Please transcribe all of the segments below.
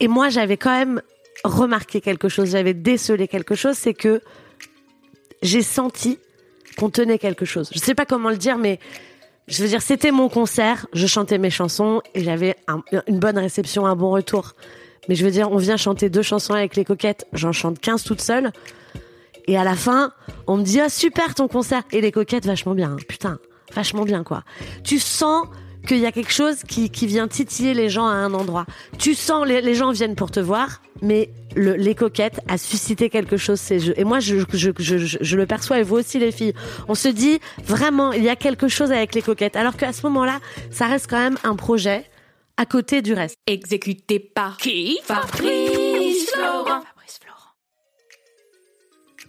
Et moi, j'avais quand même remarqué quelque chose, j'avais décelé quelque chose, c'est que j'ai senti qu'on tenait quelque chose. Je sais pas comment le dire, mais je veux dire, c'était mon concert, je chantais mes chansons et j'avais un- une bonne réception, un bon retour. Mais je veux dire, on vient chanter deux chansons avec les coquettes, j'en chante 15 toute seule. Et à la fin, on me dit, ah super ton concert. Et les coquettes, vachement bien. hein. Putain, vachement bien quoi. Tu sens qu'il y a quelque chose qui, qui vient titiller les gens à un endroit. Tu sens, les, gens viennent pour te voir, mais le, les coquettes a suscité quelque chose ces. Et moi, je, je, je, je, le perçois, et vous aussi les filles. On se dit, vraiment, il y a quelque chose avec les coquettes. Alors qu'à ce moment-là, ça reste quand même un projet à côté du reste. Exécuté par qui? Fabrice.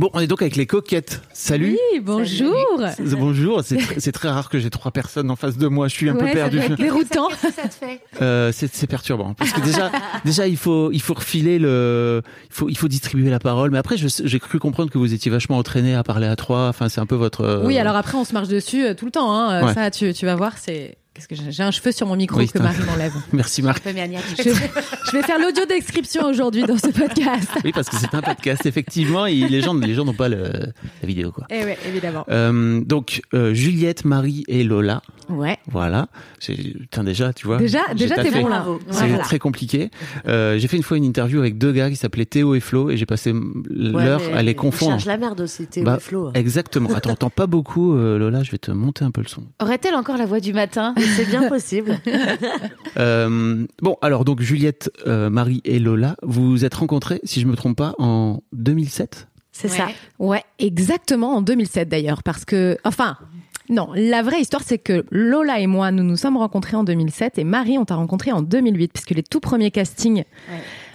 Bon, on est donc avec les coquettes. Salut. Oui, bonjour. Bonjour, c'est tr- c'est très rare que j'ai trois personnes en face de moi. Je suis un peu Ouais, ça perdu. doit être déroutant. Euh, c'est c'est perturbant parce que déjà, déjà il faut il faut refiler le, il faut il faut distribuer la parole. Mais après, je- j'ai cru comprendre que vous étiez vachement entraîné à parler à trois. Enfin, c'est un peu votre. euh, Oui, alors après, on se marche dessus euh, tout le temps. Hein. Euh, Ouais. Ça, tu, tu vas voir, c'est. Qu'est-ce que j'ai un cheveu sur mon micro Oui, que Marie m'enlève. Merci Marc. Je, je vais faire l'audio description aujourd'hui dans ce podcast. Oui, parce que c'est un podcast. Effectivement, et les gens les gens n'ont pas le, la vidéo quoi. Eh ouais, évidemment. Euh, donc euh, Juliette, Marie et Lola. Ouais. Voilà. Putain, déjà, tu vois. Déjà, déjà, t'es bon là. C'est Voilà. très compliqué. Euh, j'ai fait une fois une interview avec deux gars qui s'appelaient Théo et Flo et j'ai passé l'heure Ouais, à les confondre. cherche la merde aussi, Théo Bah, et Flo. Exactement. Attends, entends pas beaucoup, euh, Lola. Je vais te monter un peu le son. Aurait-elle encore la voix du matin? C'est bien possible. Euh, bon, alors donc Juliette, euh, Marie et Lola, vous vous êtes rencontrés, si je me trompe pas, en 2007. C'est ça. Ouais, exactement en 2007 d'ailleurs, parce que, enfin, non, la vraie histoire c'est que Lola et moi, nous nous sommes rencontrés en 2007 et Marie, on t'a rencontré en 2008, puisque les tout premiers castings,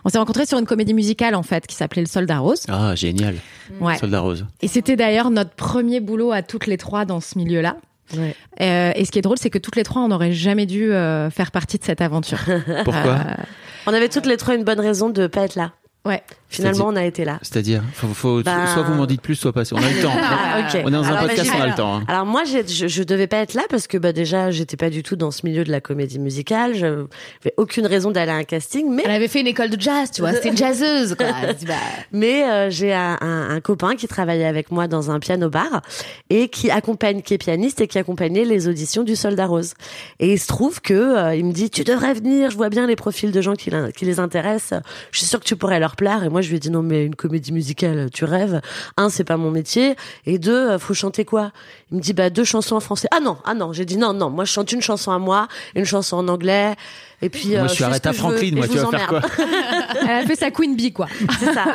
on s'est rencontrés sur une comédie musicale en fait qui s'appelait Le Soldat Rose. Ah, génial. Ouais. Soldat Rose. Et c'était d'ailleurs notre premier boulot à toutes les trois dans ce milieu-là. Ouais. Euh, et ce qui est drôle, c'est que toutes les trois, on n'aurait jamais dû euh, faire partie de cette aventure. Pourquoi? Euh, On avait toutes les trois une bonne raison de pas être là. Ouais. Finalement, on a été là. C'est-à-dire, faut, faut- Bah- soit vous m'en dites plus, soit pas. On a le temps. Ah. On est dans un Alors, podcast, on a le temps. hein. Alors moi, je, je devais pas être là parce que bah déjà, j'étais pas du tout dans ce milieu de la comédie musicale. Je n'avais aucune raison d'aller à un casting, mais Elle avait fait une école de jazz, tu vois. C'était une jazzeuse, quoi. Bah, mais euh, j'ai un, un- un copain qui travaillait avec moi dans un piano bar et qui accompagne, qui est pianiste et qui accompagnait les auditions du Soldat Rose. Et il se trouve que euh, il me dit tu devrais venir, je vois bien les profils de gens qui, qui les intéressent. Je suis sûre que tu pourrais leur plaire. Et moi je lui ai dit non mais une comédie musicale, tu rêves. Un c'est pas mon métier et deux euh, faut chanter quoi? Il me dit bah deux chansons en français. Ah non ah non j'ai dit non non moi je chante une chanson à moi, une chanson en anglais. Et puis Moi, euh, je suis je veux Franklin. et Moi, tu vas faire quoi? Elle a fait sa Queen Bee, quoi. C'est ça.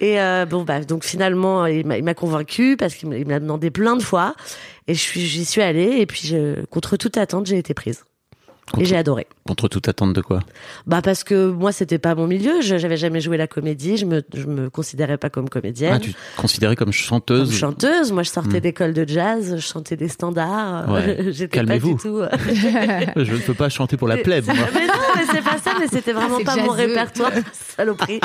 Et euh, bon bah donc finalement il m'a m'a convaincu parce qu'il l'a demandé plein de fois et je suis j'y suis allée et puis je, contre toute attente j'ai été prise. Et j'ai adoré. Contre toute attente de quoi? Bah parce que moi c'était pas mon milieu, je j'avais jamais joué la comédie, je me je me considérais pas comme comédienne. ah, Tu te considérais comme Comme chanteuse chanteuse, moi je sortais Hmm. d'école de jazz, je chantais des standards, Ouais. j'étais pas Calmez-vous. du tout. Je ne peux pas chanter pour la plèbe. moi. Mais non, mais c'est pas ça, mais c'était vraiment c'est pas mon répertoire, saloperie.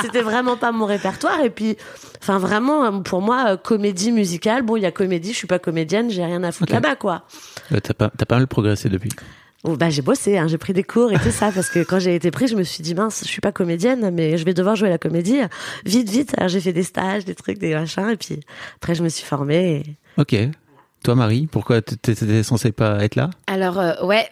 C'était vraiment pas mon répertoire. Et puis, enfin vraiment, euh, pour moi, euh, comédie musicale, bon, il y a comédie, je suis pas comédienne, j'ai rien à foutre là-bas, quoi. Euh, T'as pas, t'as pas mal progressé depuis? Bon, bah, j'ai bossé, hein, j'ai pris des cours et tout ça, parce que quand j'ai été prise, je me suis dit, mince, je suis pas comédienne, mais je vais devoir jouer la comédie. Vite, vite. Alors, j'ai fait des stages, des trucs, des machins, et puis après, je me suis formée. et- Ok. Toi, Marie, pourquoi t'étais censée pas être là? Alors, euh, ouais,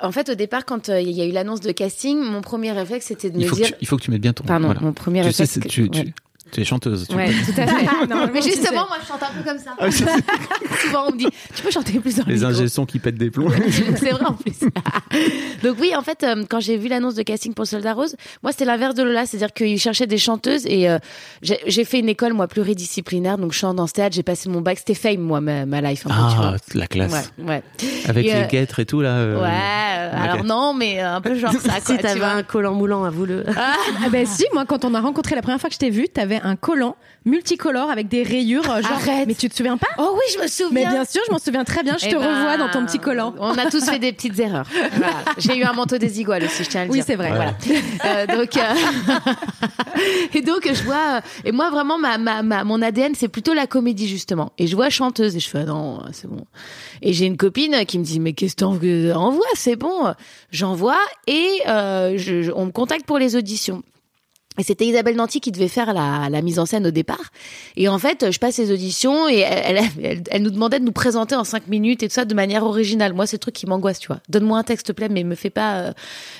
en fait, au départ, quand euh, il y a eu l'annonce de casting, mon premier réflexe, c'était de il me dire. tu, il faut que tu mettes bien ton. Pardon, voilà. mon premier Tu sais, réflexe. c'est- que- tu, tu- ouais. Tu es chanteuse. tu Ouais, peux- tout à fait. Mais justement, moi, je chante un peu comme ça. Souvent, on me dit, tu peux chanter plus dans le Les sons qui pètent des plombs. C'est vrai en plus. Donc oui, en fait, euh, quand j'ai vu l'annonce de casting pour Soldat Rose, moi c'était l'inverse de Lola, c'est-à-dire qu'ils cherchaient des chanteuses et euh, j'ai fait une école moi pluridisciplinaire, donc chant dans ce théâtre, j'ai passé mon bac, c'était fame moi ma, ma life tu ah, la classe. Ouais, ouais. Avec Et, les euh, guêtres et tout, là. euh, Ouais, euh, alors non, mais un peu genre ça, quoi, si tu t'avais un collant moulant, avoue-le. Ah ben si, moi quand on a rencontré la première fois que je t'ai vu, t'avais un collant multicolore avec des rayures. Genre, Arrête. Mais tu te souviens pas Oh oui, je me souviens. Mais bien sûr, je m'en souviens très bien. Je Eh te ben, revois dans ton petit collant. On a tous fait des petites erreurs. Voilà. J'ai eu un manteau des iguales aussi, je tiens à le Oui, dire. c'est vrai. Voilà. Euh, donc, euh, et donc je vois. Et moi vraiment, ma, ma, ma- mon ADN c'est plutôt la comédie justement. Et je vois chanteuse et je fais ah non, c'est bon. Et j'ai une copine qui me dit mais qu'est-ce que t'en- envoie, c'est bon. J'envoie et euh, je, je- on me contacte pour les auditions. Et c'était Isabelle Nanty qui devait faire la, la mise en scène au départ. Et en fait, je passe les auditions et elle, elle, elle- nous demandait de nous présenter en cinq minutes et tout ça de manière originale. Moi, c'est le truc qui m'angoisse, tu vois. Donne-moi un texte, plaît, mais me fais pas. euh,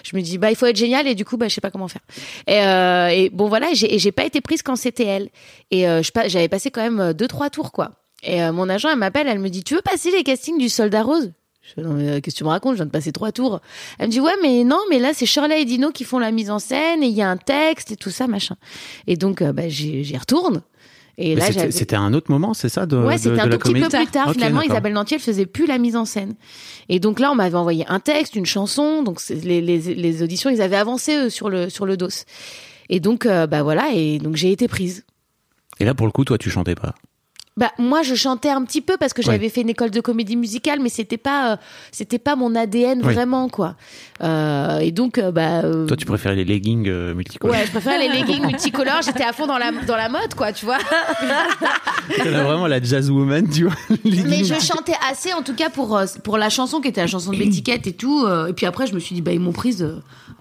Je me dis, bah, il faut être génial et du coup, bah, je sais pas comment faire. Et, euh, et bon, voilà, j'ai pas été prise quand c'était elle. Et euh, j'avais passé quand même euh, deux, trois tours, quoi. Et euh, mon agent, elle m'appelle, elle me dit, tu veux passer les castings du Soldat Rose? Je fais, non, mais euh, qu'est-ce que tu me racontes? Je viens de passer trois tours. Elle me dit, ouais, mais non, mais là, c'est Shirley et Dino qui font la mise en scène et il y a un texte et tout ça, machin. Et donc, euh, bah, j'y retourne. Et Mais là, c'était- un autre moment, c'est ça de, Ouais, c'était de un tout petit peu plus tard. Finalement, d'accord. Isabelle Nanty, elle faisait plus la mise en scène. Et donc là, on m'avait envoyé un texte, une chanson. Donc les, les, les auditions, ils avaient avancé eux, sur le sur le dos. Et donc, euh, bah voilà. Et donc j'ai été prise. Et là, pour le coup, toi, tu chantais pas? Bah moi je chantais un petit peu parce que Ouais. j'avais fait une école de comédie musicale mais c'était pas euh, c'était pas mon ADN Oui. vraiment quoi. Euh, et donc euh, bah Toi, tu préférais les leggings multicolores. ouais, je préfère les leggings multicolores, j'étais à fond dans la dans la mode quoi, tu vois. A vraiment la jazz woman, tu vois. Mais je chantais assez, en tout cas, pour, pour la chanson qui était la chanson de l'étiquette et tout. et puis après, je me suis dit, bah, ils m'ont prise.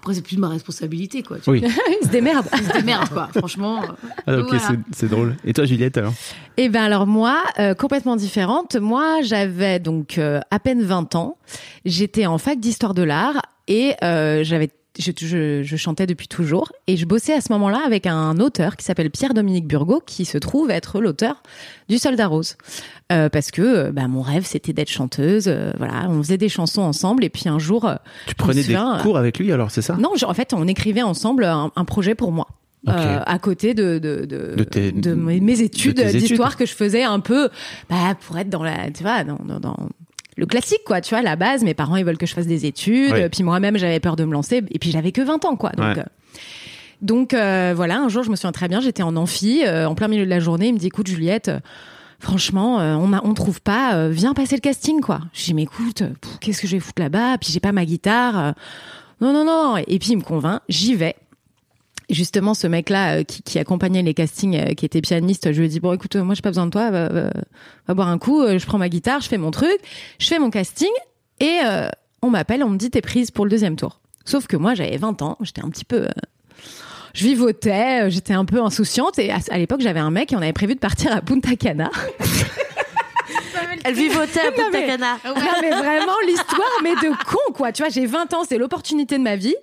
Après, c'est plus de ma responsabilité, quoi. Tu Oui. Il se démerde. vois. C'était merde, quoi. Franchement. euh, Ah, ok, voilà. c'est- c'est drôle. Et toi, Juliette, alors? Eh ben alors moi, euh, complètement différente. Moi, j'avais donc euh, à peine 20 ans. J'étais en fac d'histoire de l'art et euh, j'avais je, je, je chantais depuis toujours. Et je bossais à ce moment-là avec un auteur qui s'appelle Pierre-Dominique Burgot qui se trouve être l'auteur du Soldat Rose. Euh, parce que euh, bah, mon rêve c'était d'être chanteuse. Euh, voilà on faisait des chansons ensemble. Et puis un jour euh, Tu prenais me des souviens, cours avec lui, alors, c'est ça? Non je- en fait on écrivait ensemble un, un projet pour moi. Euh, à côté de de, de, De tes- mes, mes études. d'histoire que je faisais un peu bah, pour être dans la tu vois dans, dans, dans le classique quoi tu vois la base mes parents ils veulent que je fasse des études puis moi-même j'avais peur de me lancer et puis j'avais que 20 ans quoi donc Ouais. euh, donc euh, voilà un jour je me souviens très bien j'étais en amphi euh, en plein milieu de la journée il me dit écoute Juliette Franchement, on a, on trouve pas. viens passer le casting, quoi. Je dis, mais écoute, qu'est-ce que je vais foutre là-bas? Puis j'ai pas ma guitare. non, non, non. Et puis il me convainc. J'y vais. Justement, ce mec-là euh, qui, qui accompagnait les castings, euh, qui était pianiste, je lui ai dit bon, écoute, euh, moi j'ai pas besoin de toi, va, va- va boire un coup. euh, je prends ma guitare, je fais mon truc, je fais mon casting, et on m'appelle, on me dit t'es prise pour le deuxième tour. Sauf que moi j'avais 20 ans, j'étais un petit peu, je vivotais, j'étais un peu insouciante, et à, à l'époque j'avais un mec et on avait prévu de partir à Punta Cana. Elle vivotait à Punta mais- Cana. Non, mais vraiment l'histoire, mais de con, quoi. Tu vois, j'ai 20 ans, c'est l'opportunité de ma vie.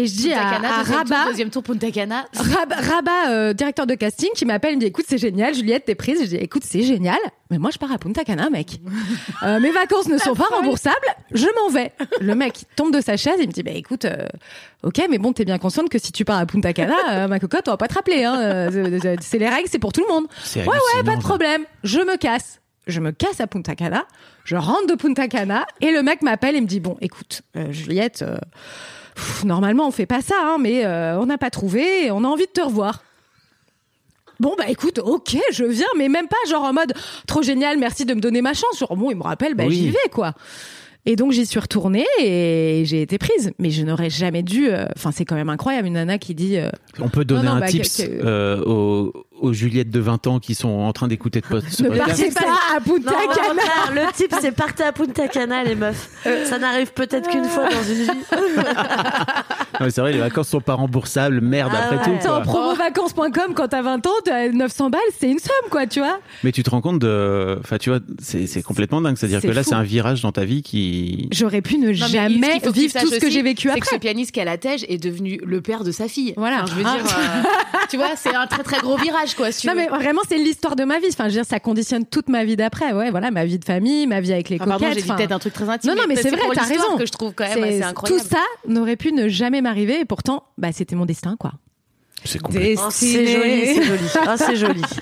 Et je dis à, Cana, à deuxième tour, Rabat, deuxième tour Punta Cana. Rab- Rabat, euh, directeur de casting, qui m'appelle, il me dit écoute, c'est génial, Juliette, t'es prise. Je dis écoute, c'est génial, mais moi je pars à Punta Cana, mec. Euh, mes vacances ne sont pas remboursables, je m'en vais. Le mec il tombe de sa chaise, il me dit bah écoute, euh, ok, mais bon, t'es bien consciente que si tu pars à Punta Cana, euh, ma cocotte, on va pas te rappeler. Hein, Euh, c'est les règles, c'est pour tout le monde. C'est Ouais, ouais, pas de problème. Je me casse. Je me casse à Punta Cana. Je rentre de Punta Cana et le mec m'appelle et me dit bon, écoute, euh, Juliette, euh, pff, normalement on fait pas ça, hein, mais euh, on n'a pas trouvé et on a envie de te revoir. Bon bah écoute, ok, je viens, mais même pas genre en mode trop génial, merci de me donner ma chance. Genre bon, il me rappelle, bah Oui. j'y vais quoi. Et donc j'y suis retournée et j'ai été prise. Mais je n'aurais jamais dû. euh, Enfin, c'est quand même incroyable une nana qui dit. euh, On peut donner Non, non, un bah, tips que- que- euh, aux, aux Juliette de 20 ans qui sont en train d'écouter de ce ne podcast. partez pas à Punta Non, Cana. le type, c'est partez à Punta Cana, les meufs. Ça n'arrive peut-être qu'une fois dans une vie. Non, mais c'est vrai, les vacances sont pas remboursables, merde Ah après ouais. tout. Quoi. promovacances.com, quand t'as 20 ans, t'as 900 balles, c'est une somme, quoi, tu vois. Mais tu te rends compte de, enfin tu vois, c'est complètement dingue. C'est-à-dire C'est que là, c'est un virage dans ta vie qui. J'aurais pu ne Non, mais ce jamais vivre tout ce que j'ai vécu C'est que ce après. pianiste qui a la tège est devenu le père de sa fille. Voilà. Enfin, je veux Ah. dire, euh, tu vois, c'est un très très gros virage, quoi. Si tu Non, mais vraiment, c'est l'histoire de ma vie. Enfin, je veux dire, ça conditionne toute ma vie d'après. Ouais, voilà, ma vie de famille, ma vie avec les Ah, pardon, coquettes. j'ai dit enfin, peut-être un truc très intime. Non, non, mais c'est vrai, t'as raison. que je trouve quand même c'est- assez incroyable. Tout ça n'aurait pu ne jamais m'arriver et pourtant, bah, c'était mon destin, quoi. C'est complètement. Oh, c'est joli, c'est joli. Oh, c'est joli.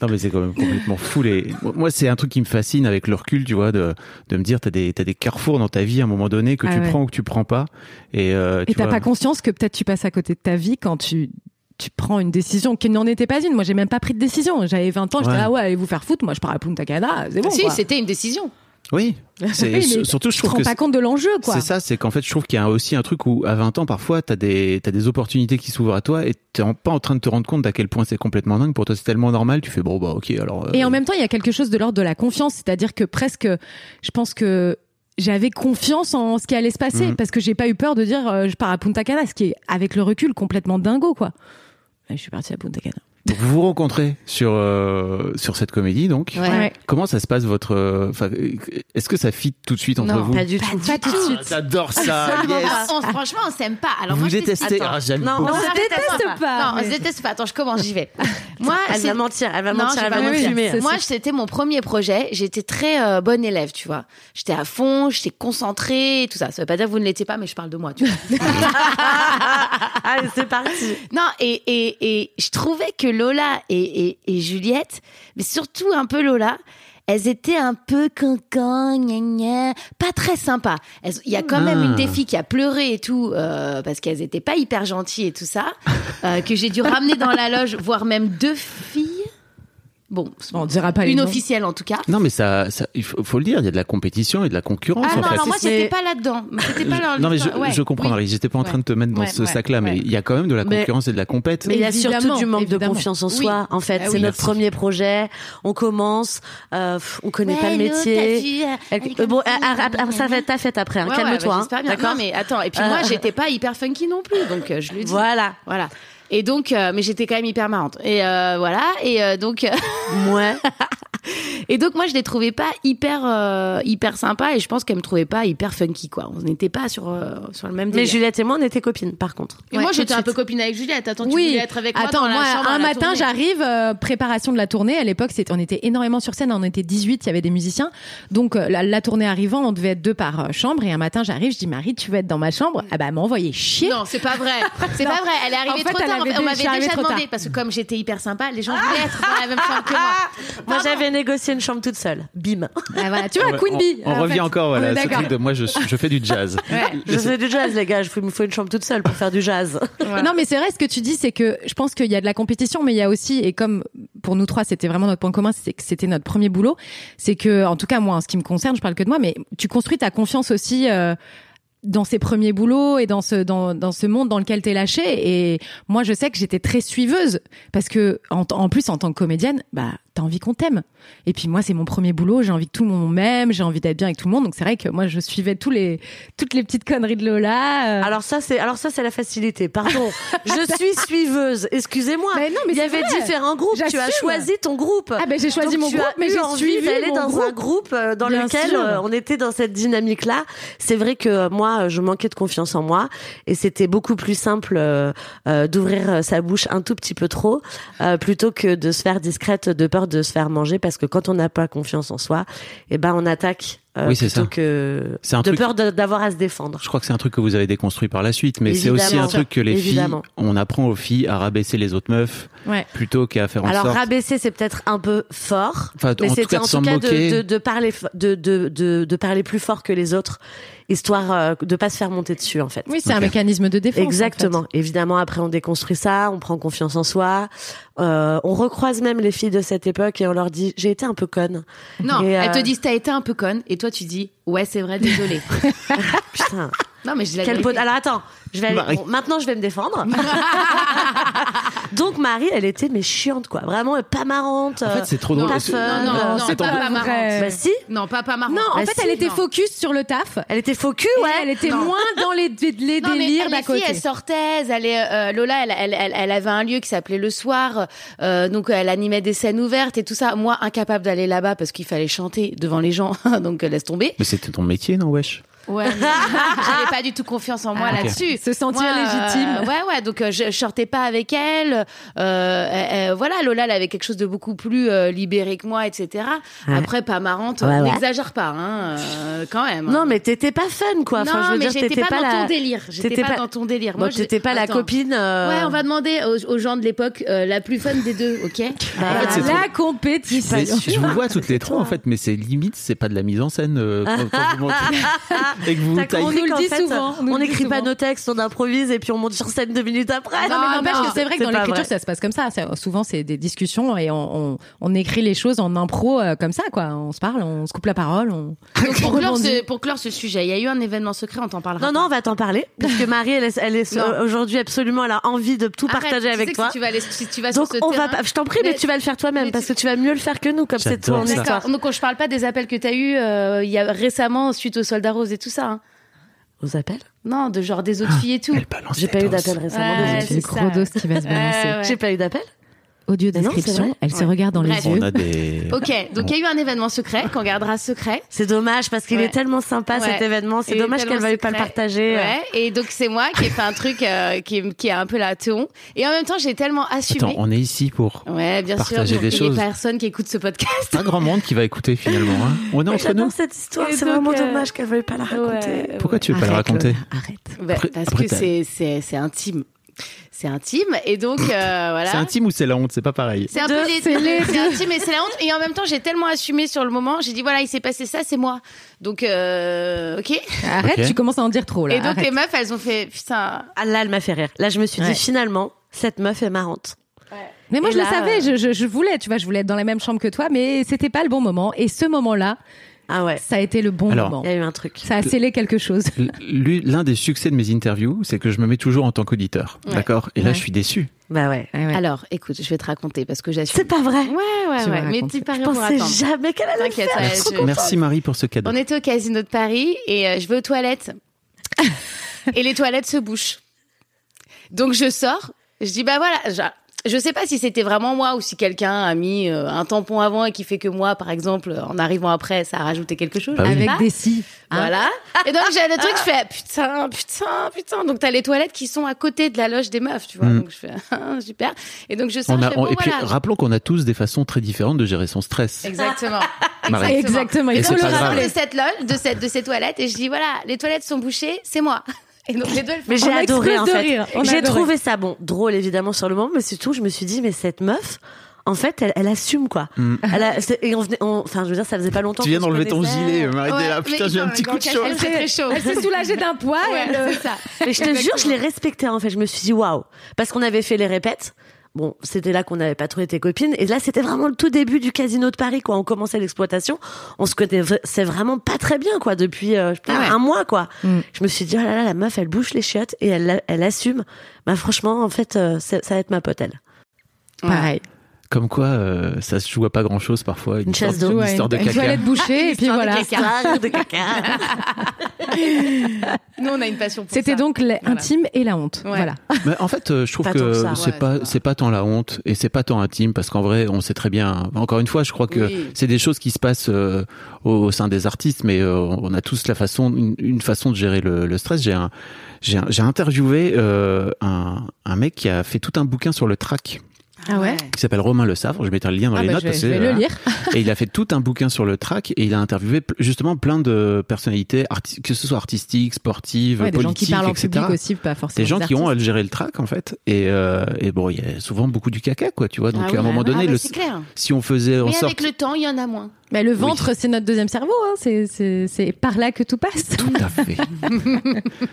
Non, mais c'est quand même complètement fou. Les... Moi, c'est un truc qui me fascine avec le recul, tu vois, de, de me dire, t'as des, t'as des carrefours dans ta vie à un moment donné que Ah tu ouais. prends ou que tu prends pas. Et, euh, Et tu t'as vois, pas conscience que peut-être tu passes à côté de ta vie quand tu tu prends une décision qui n'en était pas une. Moi, j'ai même pas pris de décision. J'avais 20 ans, j'étais Ouais. là, ouais, allez vous faire foutre. Moi, je pars à Punta Cana, c'est bon. si, quoi. c'était une décision. Oui. C'est, Oui, mais surtout, je tu te trouve rends que pas compte de l'enjeu, quoi. c'est ça, c'est qu'en fait, je trouve qu'il y a aussi un truc où, à 20 ans, parfois, t'as des, t'as des opportunités qui s'ouvrent à toi et t'es en- pas en train de te rendre compte d'à quel point c'est complètement dingue. Pour toi, c'est tellement normal, tu fais, bon, bah, ok, alors. euh, Et en même temps, il y a quelque chose de l'ordre de la confiance, c'est-à-dire que presque, je pense que j'avais confiance en ce qui allait se passer Mhm. parce que j'ai pas eu peur de dire euh, je pars à Punta Cana, ce qui est avec le recul complètement dingo, quoi. Et je suis partie à Punta Cana. Donc, vous vous rencontrez sur, euh, sur cette comédie, donc. Ouais. Comment ça se passe votre, enfin, est-ce que ça fit tout de suite entre Non, vous? Pas du tout. Pas tout de suite. J'adore ça, Absolument yes. On- franchement, on s'aime pas. Alors Vous moi, je détestez. Ah, j'aime Non, beaucoup. on se déteste pas, Non, on se déteste pas. Attends, je commence, j'y vais. Moi, Elle va mentir, elle va Non, mentir, elle va mentir. Moi, c'était mon premier projet. J'étais très euh, bonne élève, tu vois. J'étais à fond, j'étais concentrée, et tout ça. Ça veut pas dire que vous ne l'étiez pas, mais je parle de moi, tu vois. Allez, c'est parti. non, et, et, et je trouvais que Lola et, et, et Juliette, mais surtout un peu Lola, elles étaient un peu cancan, gna gna, pas très sympas. Il y a quand même Ah. une des filles qui a pleuré et tout, euh, parce qu'elles étaient pas hyper gentilles et tout ça, euh, que j'ai dû ramener dans la loge, voire même deux filles. Bon, On dira pas une officielle en tout cas. Non, mais ça, ça il faut, faut le dire, il y a de la compétition et de la concurrence Ah en non, fait. alors moi j'étais pas là-dedans. C'était pas dans non, mais je. Ouais, je comprends, oui. Marie. J'étais pas en train de te mettre dans Ouais, ce ouais, sac-là, mais il y a quand même de la Mais- concurrence et de la compète. Mais il y a surtout du manque de confiance en Oui. soi. En fait, Ah c'est oui. notre Merci. premier projet. On commence, euh, on connaît pas le métier. est euh, bon, ça, va être ta fête après. hein. Calme-toi. hein. bah, bien. D'accord. Mais attends. Et puis Euh, moi, j'étais pas hyper funky non plus, donc euh, je le dis. Voilà. Voilà. Et donc, euh, mais j'étais quand même hyper marrante. Et euh, voilà. Et euh, donc, Ouais. et donc moi, je les trouvais pas hyper euh, hyper sympas. Et je pense qu'elles me trouvaient pas hyper funky, quoi. On n'était pas sur euh, sur le même Mais délire. Juliette et moi, on était copines, par contre. Et Ouais, moi, j'étais un peu copine avec Juliette. Attends, tu oui. voulais être avec moi Attends, dans la moi, chambre à un la matin, j'arrive, euh, préparation de la tournée. À l'époque, c'était, on était énormément sur scène. On était 18, il y avait des musiciens. Donc, euh, la, la tournée arrivant, on devait être deux par euh, chambre. Et un matin, j'arrive, je dis, Marie, tu veux être dans ma chambre? Ah bah, elle m'a envoyé chier. Non, c'est pas vrai. C'est pas vrai. Elle est arrivée En fait, trop tard. On m'avait déjà demandé parce que comme j'étais hyper sympa, les gens voulaient être dans la même chambre que moi. Moi, j'avais négocié une chambre toute seule. Bim. Ah, voilà. Tu vois, Ouais, Queen on, Bee. on en revient fait. encore, voilà, ce d'accord. truc de moi, je, je fais du jazz. Je fais du jazz, les gars. Il me faut une chambre toute seule pour faire du jazz. Non, mais c'est vrai, ce que tu dis, c'est que je pense qu'il y a de la compétition, mais il y a aussi, et comme pour nous trois, c'était vraiment notre point commun, c'est que c'était notre premier boulot, c'est que, en tout cas, moi, en ce qui me concerne, je parle que de moi, mais tu construis ta confiance aussi, euh, dans ces premiers boulots et dans ce dans, dans ce monde dans lequel t'es lâché et moi je sais que j'étais très suiveuse parce que en, en plus en tant que comédienne bah t'as envie qu'on t'aime et puis moi c'est mon premier boulot j'ai envie que tout le monde m'aime j'ai envie d'être bien avec tout le monde donc c'est vrai que moi je suivais tous les toutes les petites conneries de Lola euh. Alors ça, c'est alors ça, c'est la facilité. Pardon. Je suis suiveuse. Excusez-moi. Mais non, mais Il y avait vrai. différents groupes. Tu as choisi ton groupe. ah ben j'ai choisi Donc, mon tu groupe as mais j'ai suivi d'aller mon dans groupe. un groupe euh, dans Bien lequel sûr. euh, on était dans cette dynamique-là. C'est vrai que moi, je manquais de confiance en moi et c'était beaucoup plus simple euh, d'ouvrir sa bouche un tout petit peu trop euh, plutôt que de se faire discrète de peur de se faire manger parce que quand on n'a pas confiance en soi, eh ben on attaque euh, Oui, c'est plutôt ça. que C'est un de truc- peur d'avoir à se défendre. Je crois que c'est un truc que vous avez déconstruit par la suite, mais c'est aussi un truc que les Évidemment. filles, on apprend aux filles à rabaisser les autres meufs ouais plutôt qu'à faire en Alors sorte. rabaisser, c'est peut-être un peu fort. Enfin, Mais en tout c'était cas, en tout cas de, moquer. de, de parler de, de, de parler plus fort que les autres histoire euh, de pas se faire monter dessus en fait. Oui, c'est un mécanisme de défense. en Exactement. fait. Évidemment, après on déconstruit ça, on prend confiance en soi. Euh, on recroise même les filles de cette époque et on leur dit j'ai été un peu conne. Non, Et, elles te euh, disent t'as été un peu conne et toi tu dis ouais c'est vrai désolé. Putain. Non mais je Quel pot- Alors attends, je vais Marie. bon, maintenant je vais me défendre. Donc Marie, elle était mais chiante quoi, vraiment euh, pas marrante. En fait, c'est trop drôle. Pas fun. Non, non, Euh, non, c'est pas, pas marrante. Bah si, Non, pas pas marrant. Non, en Bah fait, si, elle était non. focus sur le taf. elle était cul, Ouais, elle était Non. moins dans les, les Non, délires d'à côté. elles sortaient, elles allaient, euh, Lola, elle, elle, elle, elle avait un lieu qui s'appelait Le Soir, euh, donc elle animait des scènes ouvertes et tout ça. Moi, incapable d'aller là-bas parce qu'il fallait chanter devant les gens, donc euh, laisse tomber. Mais c'était ton métier, non, wesh? Ouais, j'avais pas du tout confiance en moi Ah, là-dessus. Se sentir Moi, euh, légitime. ouais, ouais. Donc euh, je, je sortais pas avec elle. Euh, euh, voilà, Lola, elle avait quelque chose de beaucoup plus euh, libéré que moi, etc. Ouais. Après, pas marrante. Ouais, ouais. N'exagère pas, hein, euh, quand même. Non, mais t'étais pas fun quoi. Enfin, non, je veux mais dire, j'étais t'étais pas, pas, dans la. ton délire. J'étais t'étais pas, pas- dans ton délire. Bon, Moi, t'étais pas la copine. euh, Ouais, on va demander aux, aux gens de l'époque euh, la plus fun des deux, ok Bah, En fait, c'est la compétition. Je vous vois toutes les trois en fait, mais c'est limite, c'est pas de la mise en scène et que vous taillez. compris nous le dit fait, souvent, on On n'écrit pas nos textes, on improvise et puis on monte sur scène deux minutes après. Non, mais n'empêche que c'est vrai que dans l'écriture, ça se passe comme ça. Souvent, c'est des discussions et on, on, on écrit les choses en impro euh, comme ça, quoi. On se parle, on se coupe la parole. On... Donc, pour, on clore ce, pour clore ce sujet, il y a eu un événement secret, on t'en parlera. Non, non, on va t'en parler. Parce que Marie, elle est, elle est Non. aujourd'hui absolument, elle a envie de tout Arrête, partager tu avec sais que toi. Si tu vas, aller, si tu vas Donc sur ce on va je t'en prie, mais, Mais tu vas le faire toi-même parce tu- que tu vas mieux le faire que nous, comme c'est ça. histoire. D'accord. Donc je parle pas des appels que t'as eu euh, il y a récemment suite aux soldats roses et tout ça. hein. Vous appelle Non, de genre des autres filles et tout. J'ai pas eu d'appel récemment. Ouais, le gros dos qui va se balancer. Ouais, ouais. J'ai pas eu d'appel. Audio non, description, vrai. elle se regarde dans Bref. les yeux. On a des. Ok, donc il y a eu un événement secret qu'on gardera secret. C'est dommage parce qu'il Ouais. est tellement sympa Ouais. cet événement. C'est dommage qu'elle veuille pas le secret. partager. Ouais, et donc c'est moi qui ai fait un truc euh, qui, est, qui est un peu la théon. Et en même temps, j'ai tellement assumé. Attends, on est ici pour Ouais, bien partager sûr. des Il y a choses. personne qui écoute ce podcast. pas grand monde qui va écouter finalement. hein. On est entre nous. Cette histoire. C'est vraiment euh, dommage qu'elle veuille pas la raconter. Ouais, Pourquoi ouais. tu veux pas Arrête, raconter Arrête. Bah, Parce que c'est intime. C'est intime et donc euh, voilà. C'est intime ou c'est la honte C'est pas pareil. C'est un peu les c'est deux. les C'est intime et c'est la honte. Et en même temps, j'ai tellement assumé sur le moment. J'ai dit voilà, il s'est passé ça, c'est moi. Donc euh, ok. Arrête, tu commences à en dire trop là. Et donc arrête. les meufs, elles ont fait putain. Ah là, elle m'a fait rire. Là, je me suis Ouais. dit finalement, cette meuf est marrante. Mais moi, Et je le savais, je, je, je voulais, tu vois, je voulais être dans la même chambre que toi, mais c'était pas le bon moment. Et ce moment-là, Ah ouais. ça a été le bon Alors, moment. Il y a eu un truc. Ça a scellé quelque chose. L'un des succès de mes interviews, c'est que je me mets toujours en tant qu'auditeur. Ouais. D'accord? Et là, Ouais. je suis déçu. Bah ouais. Ouais, ouais. Alors, écoute, je vais te raconter parce que j'assume. C'est pas vrai. Ouais, ouais, ouais. Mais raconter. tu parais Je pensais attendre. jamais qu'elle allait faire. contente. Merci Marie pour ce cadeau. On était au casino de Paris et euh, je vais aux toilettes. et les toilettes se bouchent. Donc je sors, je dis bah voilà, je, sais pas si c'était vraiment moi ou si quelqu'un a mis euh, un tampon avant et qui fait que moi, par exemple, en arrivant après, ça a rajouté quelque chose. Bah Avec des si. hein. Voilà. Et donc j'ai le truc, je fais putain, putain, putain. Donc t'as les toilettes qui sont à côté de la loge des meufs, tu vois. Mm. Donc je fais ah, super. Et donc je sors, On je a, fais, on- bon, et puis rappelons qu'on a tous des façons très différentes de gérer son stress. Exactement. Marie. Exactement, Et pas je sors de cette loge, de cette, de ces toilettes, et je dis voilà, les toilettes sont bouchées, c'est moi. Et donc les deux, elles font, Mais j'ai On adoré en fait. J'ai trouvé ça bon, drôle évidemment sur le moment, mais surtout je me suis dit mais cette meuf, en fait, elle, elle assume quoi. Mm. Elle a- c'est- et on venait, on- enfin je veux dire, ça faisait pas longtemps. Tu viens d'enlever ton gilet, Marie. Ouais, là, mais putain, j'ai un petit coup de chaud. très chaud. Elle s'est soulagée d'un poids. Ouais, elle, euh, ça. Mais je te jure, je l'ai respecté en fait. Je me suis dit waouh, parce qu'on avait fait les répètes. Bon, c'était là qu'on n'avait pas trop été copines. Et là, c'était vraiment le tout début du casino de Paris, quoi. On commençait l'exploitation. On se connaissait, c'est vraiment pas très bien, quoi, depuis euh, je sais pas, Ah ouais. un mois, quoi. Mm. Je me suis dit, oh là là, la meuf, elle bouche les chiottes et elle, elle assume. Bah, franchement, en fait, euh, ça va être ma pote, elle. Pareil. Comme quoi, euh, ça se joue à pas grand chose parfois. Une, Une chasse histoire- d'eau. une Ouais, histoire de une caca. toilette bouchée, et puis Histoire de voilà. caca. Histoire de caca. Nous, on a une passion pour C'était ça. donc l'intime et la honte. Ouais. Voilà. Mais en fait, euh, je trouve que que ça. c'est Ouais, pas c'est pas- c'est pas tant la honte et c'est pas tant intime parce qu'en vrai, on sait très bien. Encore une fois, je crois que Oui. c'est des choses qui se passent euh, au, au sein des artistes, mais euh, on a tous la façon, une, une façon de gérer le, le stress. J'ai un, j'ai un- j'ai interviewé euh, un, un mec qui a fait tout un bouquin sur le trac. Ah ouais qui s'appelle Romain Le Savre. Je mettrai le lien dans Ah les bah, notes. je vais, parce je vais le voilà. lire. Et il a fait tout un bouquin sur le track et il a interviewé justement plein de personnalités, que ce soit artistiques, sportives, Ouais, des gens politiques, qui parlent en public aussi, pas forcément. Des gens qui ont à artistes. gérer le track en fait. Et, euh, et bon, il y a souvent beaucoup du caca, quoi, tu vois. Donc Ah à un moment ah donné, bah, le, c'est clair. si on faisait en Mais sorte. avec le temps, il y en a moins. Bah, le ventre, c'est notre deuxième cerveau. Hein. C'est par là que tout passe. Tout à fait.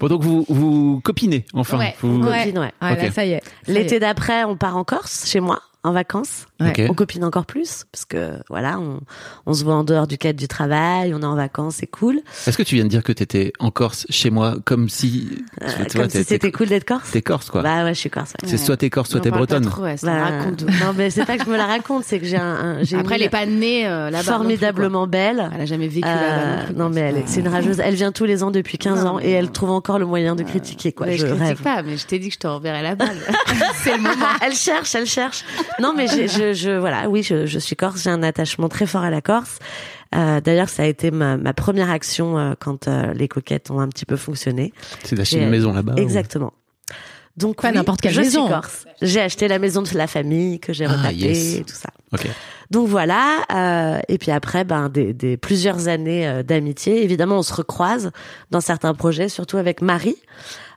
Bon, donc vous, vous copinez, enfin. Ouais. Vous- Copine, ouais. Ouais, ça y est. L'été d'après, on part en Corse, chez moi, en vacances. On copine encore plus, parce que voilà, on, on se voit en dehors du cadre du travail, on est en vacances, c'est cool. Est-ce que tu viens de dire que t'étais en Corse chez moi, comme si. Euh, tu comme si c'était cool d'être corse? T'es corse, quoi. Bah ouais, je suis corse. ouais. c'est soit t'es corse, soit t'es bretonne. trop, ouais, Bah, raconte. non, mais c'est pas que je me la raconte, c'est que j'ai un, un- j'ai Après, elle est pas née euh, là-bas. formidablement belle. Elle a jamais vécu Euh, là-bas. non mais elle est- c'est une rageuse. Elle vient tous les ans depuis 15 Non, ans et elle trouve encore le moyen de critiquer quoi. Mais je je rêve. critique pas, mais je t'ai dit que je te renverrai la balle. c'est le moment. elle cherche, elle cherche. Non, mais je, je, voilà, oui, je, je suis corse. J'ai un attachement très fort à la Corse. Euh, D'ailleurs, ça a été ma, ma première action euh, quand euh, les coquettes ont un petit peu fonctionné. C'est d'acheter une maison là-bas. ou- Exactement. Donc Pas oui, n'importe quelle je maison. suis corse. J'ai acheté la maison de la famille que j'ai Ah, retapée yes. et tout ça. Ok. Donc voilà. euh, et puis après, ben des, des plusieurs années euh, d'amitié. Évidemment, on se recroise dans certains projets, surtout avec Marie.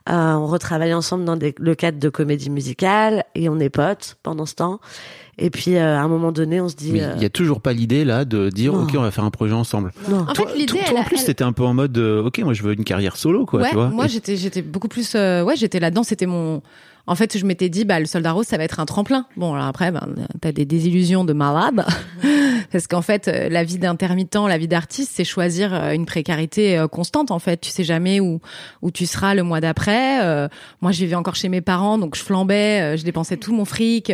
Euh, on retravaille ensemble dans des- le cadre de comédie musicale et on est potes pendant ce temps. Et puis euh, à un moment donné, on se dit Mais euh, il y a toujours pas l'idée là de dire Non. ok on va faire un projet ensemble. non. En toi, fait, l'idée, toi- elle toi, en a- plus elle- t'étais un peu en mode euh, ok moi je veux une carrière solo quoi ouais, tu vois. moi Et- j'étais j'étais beaucoup plus euh, ouais j'étais là-dedans c'était mon en fait je m'étais dit bah le soldat rose ça va être un tremplin bon alors après ben t'as des désillusions de malade parce qu'en fait euh, la vie d'intermittent la vie d'artiste c'est choisir euh, une précarité euh, constante en fait tu sais jamais où où tu seras le mois d'après Euh, moi je vivais encore chez mes parents donc je flambais je dépensais tout mon fric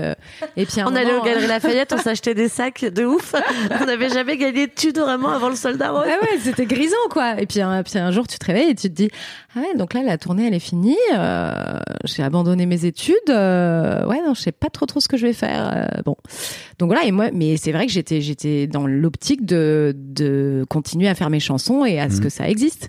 et puis à un On allait moment, au Galeries Lafayette, on s'achetait des sacs de ouf. On n'avait jamais gagné de vraiment avant le soldat rose. Ouais, ouais, c'était grisant, quoi. Et puis, un, puis un jour, tu te réveilles et tu te dis, ah ouais, donc là, la tournée, elle est finie. euh, j'ai abandonné mes études. euh, ouais, non, je sais pas trop trop ce que je vais faire. euh, bon, donc voilà. Et moi, mais c'est vrai que j'étais, j'étais dans l'optique de de continuer à faire mes chansons et à ce Mhm. que ça existe.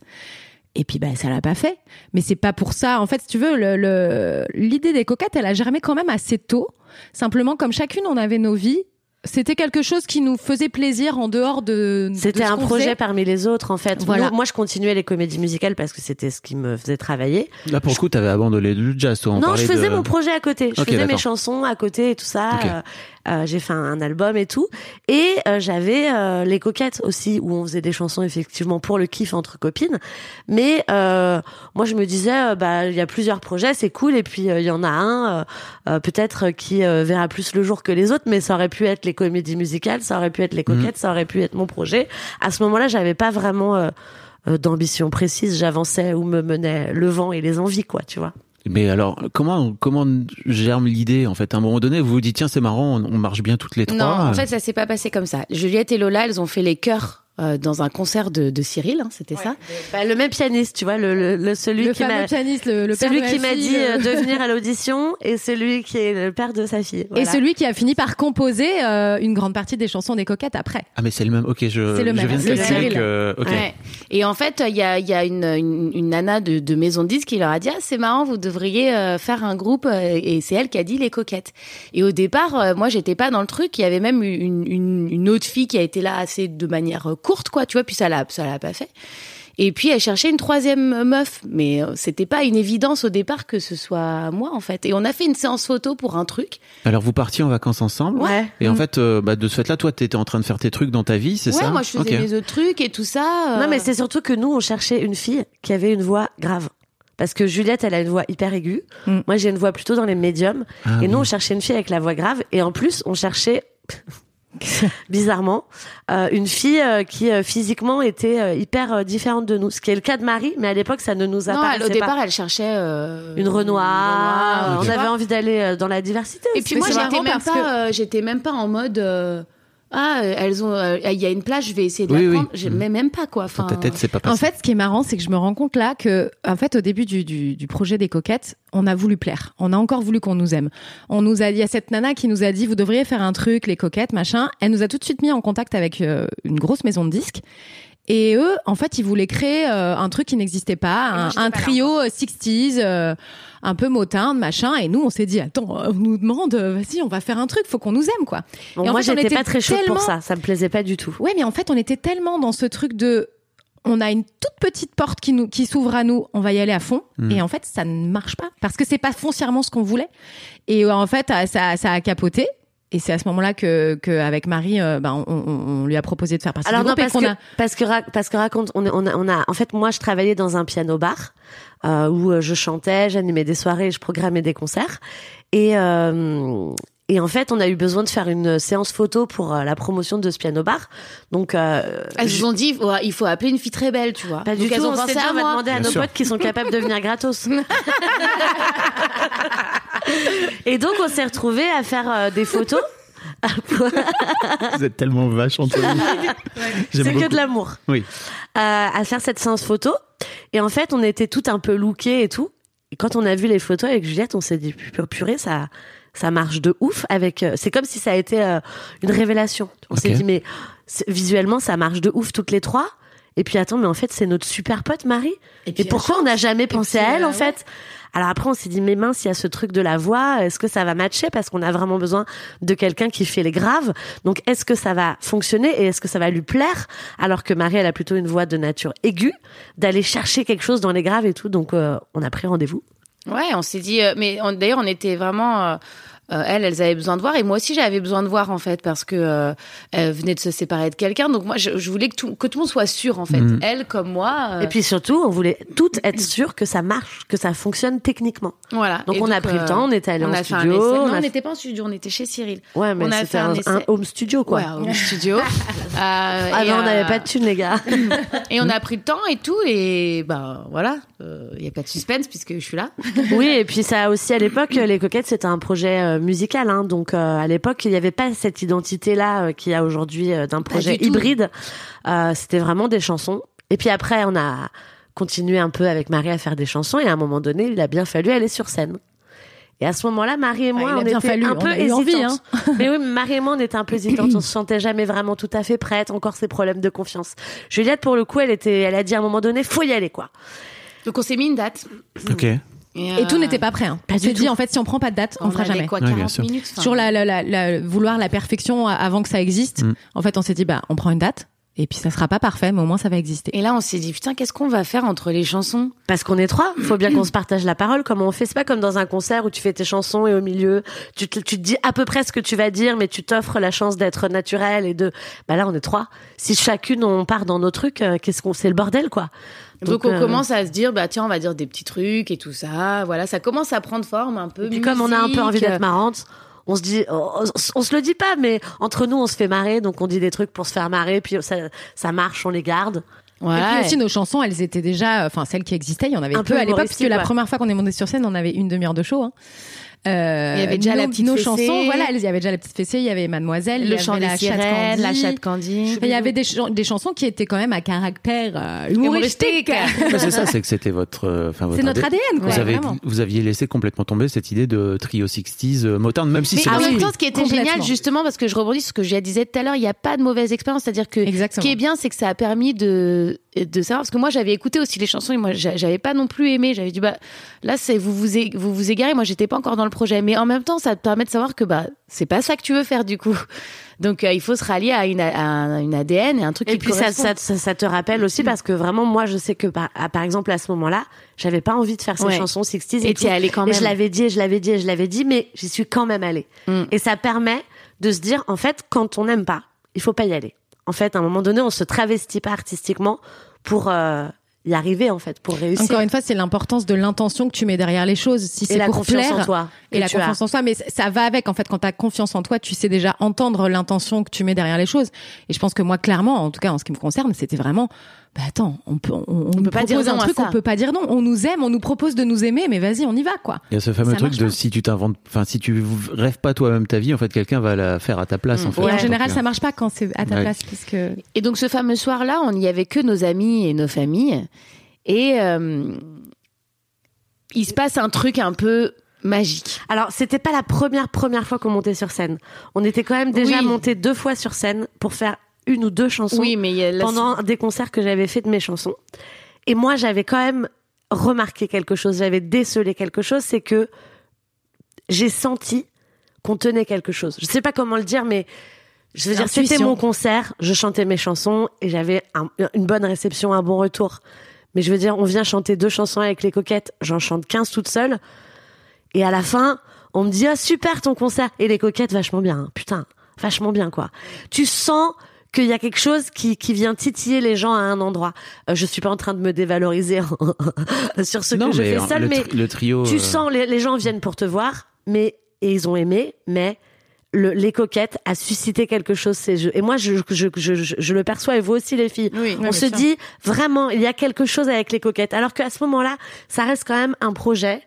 Et puis bah ça l'a pas fait. Mais c'est pas pour ça. En fait, si tu veux, le- le- l'idée des coquettes, elle a germé quand même assez tôt. Simplement, comme chacune, on avait nos vies. C'était quelque chose qui nous faisait plaisir en dehors de. de C'était un projet faisait. parmi les autres en fait. Voilà. Nous- moi, je continuais les comédies musicales parce que c'était ce qui me faisait travailler. Là pour le coup t'avais abandonné le jazz toi. on non, je faisais de- mon projet à côté. Je faisais mes chansons à côté et tout ça. Ok. Euh, j'ai fait un, album et tout. Et euh, j'avais euh, les coquettes aussi où on faisait des chansons effectivement pour le kiff entre copines. Mais euh, moi, je me disais, bah, il y a plusieurs projets, c'est cool. Et puis il y en a un peut-être qui verra plus le jour que les autres, mais ça aurait pu être les comédies musicales, ça aurait pu être les Mhm. coquettes, ça aurait pu être mon projet. À ce moment-là, j'avais pas vraiment d'ambition précise. J'avançais où me menait le vent et les envies, quoi, tu vois. Mais alors comment comment germe l'idée en fait? À un moment donné vous vous dites tiens c'est marrant on, marche bien toutes les trois. Non, en fait, ça s'est pas passé comme ça. Juliette et Lola, elles ont fait les chœurs euh, dans un concert de, de Cyril, hein, c'était ça. Bah, le même pianiste, tu vois, le, le, le- celui le qui fameux m'a pianiste, le, le père celui de qui ma dit euh, euh, de venir à l'audition et celui qui est le père de sa fille. Et celui qui a fini par composer euh, une grande partie des chansons des coquettes après. Ah mais c'est le même ok je, C'est le je même, viens de c'est le calculer Cyril. que ok. Ouais. Et en fait, il y a, il y a une, une, une nana de, de maison de disques qui leur a dit ah, c'est marrant, vous devriez euh, faire un groupe. Et c'est elle qui a dit les coquettes. Et au départ, euh, moi, j'étais pas dans le truc. Il y avait même une, une, une autre fille qui a été là assez de manière courte, quoi. Tu vois, puis ça l'a, ça l'a pas fait. Et puis elle cherchait une troisième meuf, mais euh, c'était pas une évidence au départ que ce soit moi en fait. Et on a fait une séance photo pour un truc. Alors vous partiez en vacances ensemble. Ouais. Et en fait euh, bah, de ce fait là toi t'étais en train de faire tes trucs dans ta vie c'est ouais, ça? moi je faisais Ok. mes autres trucs et tout ça. euh, Non, mais c'est surtout que nous, on cherchait une fille qui avait une voix grave. Parce que Juliette, elle a une voix hyper aiguë. Mm. Moi, j'ai une voix plutôt dans les médiums. Ah et nous, oui. on cherchait une fille avec la voix grave. Et en plus, on cherchait bizarrement, euh, une fille euh, qui euh, physiquement était hyper différente de nous. Ce qui est le cas de Marie, mais à l'époque, ça ne nous a pas. au départ, elle cherchait une Renoir. Renoir, on avait envie d'aller dans la diversité. Et aussi. puis moi, j'étais même pas, j'étais même pas en mode. Ah, euh, elles ont, euh, il y a une plage, je vais essayer de Oui, la oui. J'aimais même pas quoi. Enfin, Dans ta tête, c'est pas passé. En fait, ce qui est marrant, c'est que je me rends compte là que, en fait, au début du, du, du projet des coquettes, on a voulu plaire. On a encore voulu qu'on nous aime. On nous a dit, il y a cette nana qui nous a dit, vous devriez faire un truc, les coquettes, machin. Elle nous a tout de suite mis en contact avec euh, une grosse maison de disques. Et eux, en fait, ils voulaient créer euh, un truc qui n'existait pas, un, un trio euh, 60s, euh, un peu motin, machin. Et nous, on s'est dit, attends, euh, on nous demande, euh, vas-y, on va faire un truc, faut qu'on nous aime, quoi. Bon, Et en moi, j'étais pas très chaude tellement- pour ça. Ça me plaisait pas du tout. Ouais, mais en fait, on était tellement dans ce truc de on a une toute petite porte qui nous qui s'ouvre à nous, on va y aller à fond Mm. et en fait, ça ne marche pas parce que c'est pas foncièrement ce qu'on voulait. Et en fait, ça ça a capoté et c'est à ce moment-là que que avec Marie euh, ben, on, on- on lui a proposé de faire partie Alors du non, et parce que, a parce que parce que raconte, on, on a, on a, en fait, moi, je travaillais dans un piano bar euh, où euh, je chantais, j'animais des soirées, je programmais des concerts, et euh, et en fait, on a eu besoin de faire une séance photo pour euh, la promotion de ce piano bar. Donc, euh, Elles je- nous ont dit, il faut- il faut appeler une fille très belle, tu vois. pas Donc du elles tout. ont On s'est pensé à on va moi. demander à Bien nos sûr. potes qui sont capables de venir gratos. et donc, on s'est retrouvés à faire euh, des photos. Vous êtes tellement vache entre vous. J'aime C'est que de l'amour. Oui. euh, à faire cette séance photo. Et en fait, on était tout un peu lookés et tout. Et quand on a vu les photos avec Juliette, on s'est dit pu- purée, ça, ça marche de ouf. Avec, euh, c'est comme si ça a été euh, une révélation. On s'est dit mais visuellement, ça marche de ouf toutes les trois. Et puis attends, mais en fait, c'est notre super pote Marie. Et, puis, pourquoi on n'a jamais pensé puis, à elle euh, en fait? Alors après, on s'est dit mais mince, il y a ce truc de la voix. Est-ce que ça va matcher? Parce qu'on a vraiment besoin de quelqu'un qui fait les graves. Donc est-ce que ça va fonctionner et est-ce que ça va lui plaire? Alors que Marie, elle a plutôt une voix de nature aiguë, d'aller chercher quelque chose dans les graves et tout. Donc euh, on a pris rendez-vous. Ouais, on s'est dit, euh, mais d'ailleurs, on était vraiment. Euh, elles, elles avaient besoin de voir et moi aussi j'avais besoin de voir en fait parce que euh, elles venaient de se séparer de quelqu'un donc moi je, je voulais que tout, que tout le monde soit sûr en fait Mhm. elle comme moi euh, Et puis surtout, on voulait toutes être sûres que ça marche, que ça fonctionne techniquement. voilà Donc Et on a pris le euh, temps, on était allé en fait studio. on non on fait- n'était pas en studio on était chez Cyril Ouais, mais on a fait un home studio quoi. ouais au studio Euh, Ah ben on n'avait pas de thunes les gars. et on a pris le temps et tout et ben voilà il y a pas de suspense puisque je suis là Oui, et puis ça aussi à l'époque, les coquettes c'était un projet euh, musical, hein, donc euh, à l'époque il n'y avait pas cette identité-là euh, qu'il y a aujourd'hui euh, d'un projet hybride. Euh, c'était vraiment des chansons. Et puis après, on a continué un peu avec Marie à faire des chansons, et à un moment donné, il a bien fallu aller sur scène. Et à ce moment-là, Marie et moi, on était fallu, un peu envie, hein. hésitantes. Mais oui, Marie et moi, on était un peu hésitantes. On se sentait jamais vraiment tout à fait prête. Encore ces problèmes de confiance. Juliette, pour le coup, elle était, elle a dit à un moment donné, faut y aller, quoi. donc on s'est mis une date Ok. Et, et tout euh, n'était pas prêt. Hein. pas on s'est dit en fait si on prend pas de date, on, on fera jamais. quoi Ouais, bien 40 sûr. minutes Sur la, la, la, la- vouloir la perfection avant que ça existe. Mm. En fait, on s'est dit bah on prend une date et puis ça sera pas parfait, mais au moins ça va exister. et là on s'est dit putain qu'est-ce qu'on va faire entre les chansons? Parce qu'on est trois, faut bien qu'on se partage la parole. Comment on fait C'est pas comme dans un concert où tu fais tes chansons et au milieu, tu te, tu te dis à peu près ce que tu vas dire, mais tu t'offres la chance d'être naturel et de. Bah là, on est trois. Si chacune on part dans nos trucs, euh, qu'est-ce qu'on C'est le bordel, quoi. Donc, on euh, commence à se dire bah tiens on va dire des petits trucs et tout ça voilà ça commence à prendre forme un peu Et puis comme on a un peu envie d'être marrante, on se dit, on, on se le dit pas, mais entre nous, on se fait marrer, donc on dit des trucs pour se faire marrer, puis ça, ça marche, on les garde. ouais. Et puis aussi nos chansons, elles étaient déjà, enfin celles qui existaient, il y en avait Un peu peu à l'époque parce que la première fois qu'on est monté sur scène, on avait une demi-heure de show. Hein. Euh, Il y avait déjà nos, la petite nos fessée. chansons, voilà, il y avait déjà la petite fessée, il y avait Mademoiselle, il y le avait chant des la chatte sirènes la chatte Candy il y avait des, chan- des chansons qui étaient quand même à caractère euh, humoristique. Ouais, c'est ça, c'est que c'était votre, euh, enfin votre C'est notre ADN, quoi. Vous, avez, vraiment. vous aviez laissé complètement tomber cette idée de trio 60s euh, Motown, même si c'est en même temps, ce qui était génial, justement, parce que je rebondis sur ce que je disais tout à l'heure, il n'y a pas de mauvaise expérience. C'est-à-dire que Exactement. ce qui est bien, c'est que ça a permis de, de savoir. Parce que moi, j'avais écouté aussi les chansons et moi, j'a- j'avais pas non plus aimé. J'avais dit, bah, là, c'est vous vous, é- vous vous égarez. Moi, j'étais pas encore dans le projet. Mais en même temps, ça te permet de savoir que, bah, c'est pas ça que tu veux faire, du coup. Donc, euh, il faut se rallier à une, à un- une ADN et un truc Et qui puis te ça, ça, ça, ça te rappelle aussi parce que vraiment moi je sais que par, à- par exemple à ce moment-là j'avais pas envie de faire ces Ouais. chansons 60s et, t'y allée quand et je même. l'avais dit et je l'avais dit et je l'avais dit mais j'y suis quand même allée Mm. et ça permet de se dire en fait quand on n'aime pas il faut pas y aller en fait à un moment donné on se travestit pas artistiquement pour euh, y arriver en fait pour réussir. Encore une fois, c'est l'importance de l'intention que tu mets derrière les choses. Si c'est la pour confiance plaire, en toi. et la as. confiance en soi, mais ça va avec en fait quand tu as confiance en toi, tu sais déjà entendre l'intention que tu mets derrière les choses. Et je pense que moi clairement, en tout cas en ce qui me concerne, c'était vraiment bah attends, on peut on, on nous peut pas dire un non à truc, ça. on peut pas dire non, on nous aime, on nous propose de nous aimer, mais vas-y, on y va quoi. Il y a ce fameux Ça truc de pas. si tu t'inventes, enfin si tu rêves pas toi-même ta vie, en fait quelqu'un va la faire à ta place. En fait. Et en général, euh, ça marche pas quand c'est à ta Ouais. place puisque Et donc ce fameux soir-là, on n'y avait que nos amis et nos familles. Et euh, il se passe un truc un peu magique. Alors, c'était pas la première première fois qu'on montait sur scène. On était quand même déjà Oui. monté deux fois sur scène pour faire une ou deux chansons Oui, mais la- pendant des concerts que j'avais fait de mes chansons. Et moi, j'avais quand même remarqué quelque chose, j'avais décelé quelque chose, c'est que j'ai senti qu'on tenait quelque chose. Je sais pas comment le dire, mais je veux dire, c'était mon concert, je chantais mes chansons et j'avais un- une bonne réception, un bon retour. Mais je veux dire, on vient chanter deux chansons avec les coquettes, j'en chante 15 toute seule. Et à la fin, on me dit, ah, super ton concert. Et les coquettes, vachement bien. hein. Putain, vachement bien, quoi. Tu sens qu'il y a quelque chose qui, qui vient titiller les gens à un endroit. Euh, je suis pas en train de me dévaloriser sur ce non, que je fais seul, le, mais le trio. tu euh, sens, les, les gens viennent pour te voir, mais, et ils ont aimé, mais le, les coquettes a suscité quelque chose ces jeux. Et moi, je, je, je, je, je le perçois, et vous aussi, les filles. Oui, On se dit, vraiment, il y a quelque chose avec les coquettes. Alors qu'à ce moment-là, ça reste quand même un projet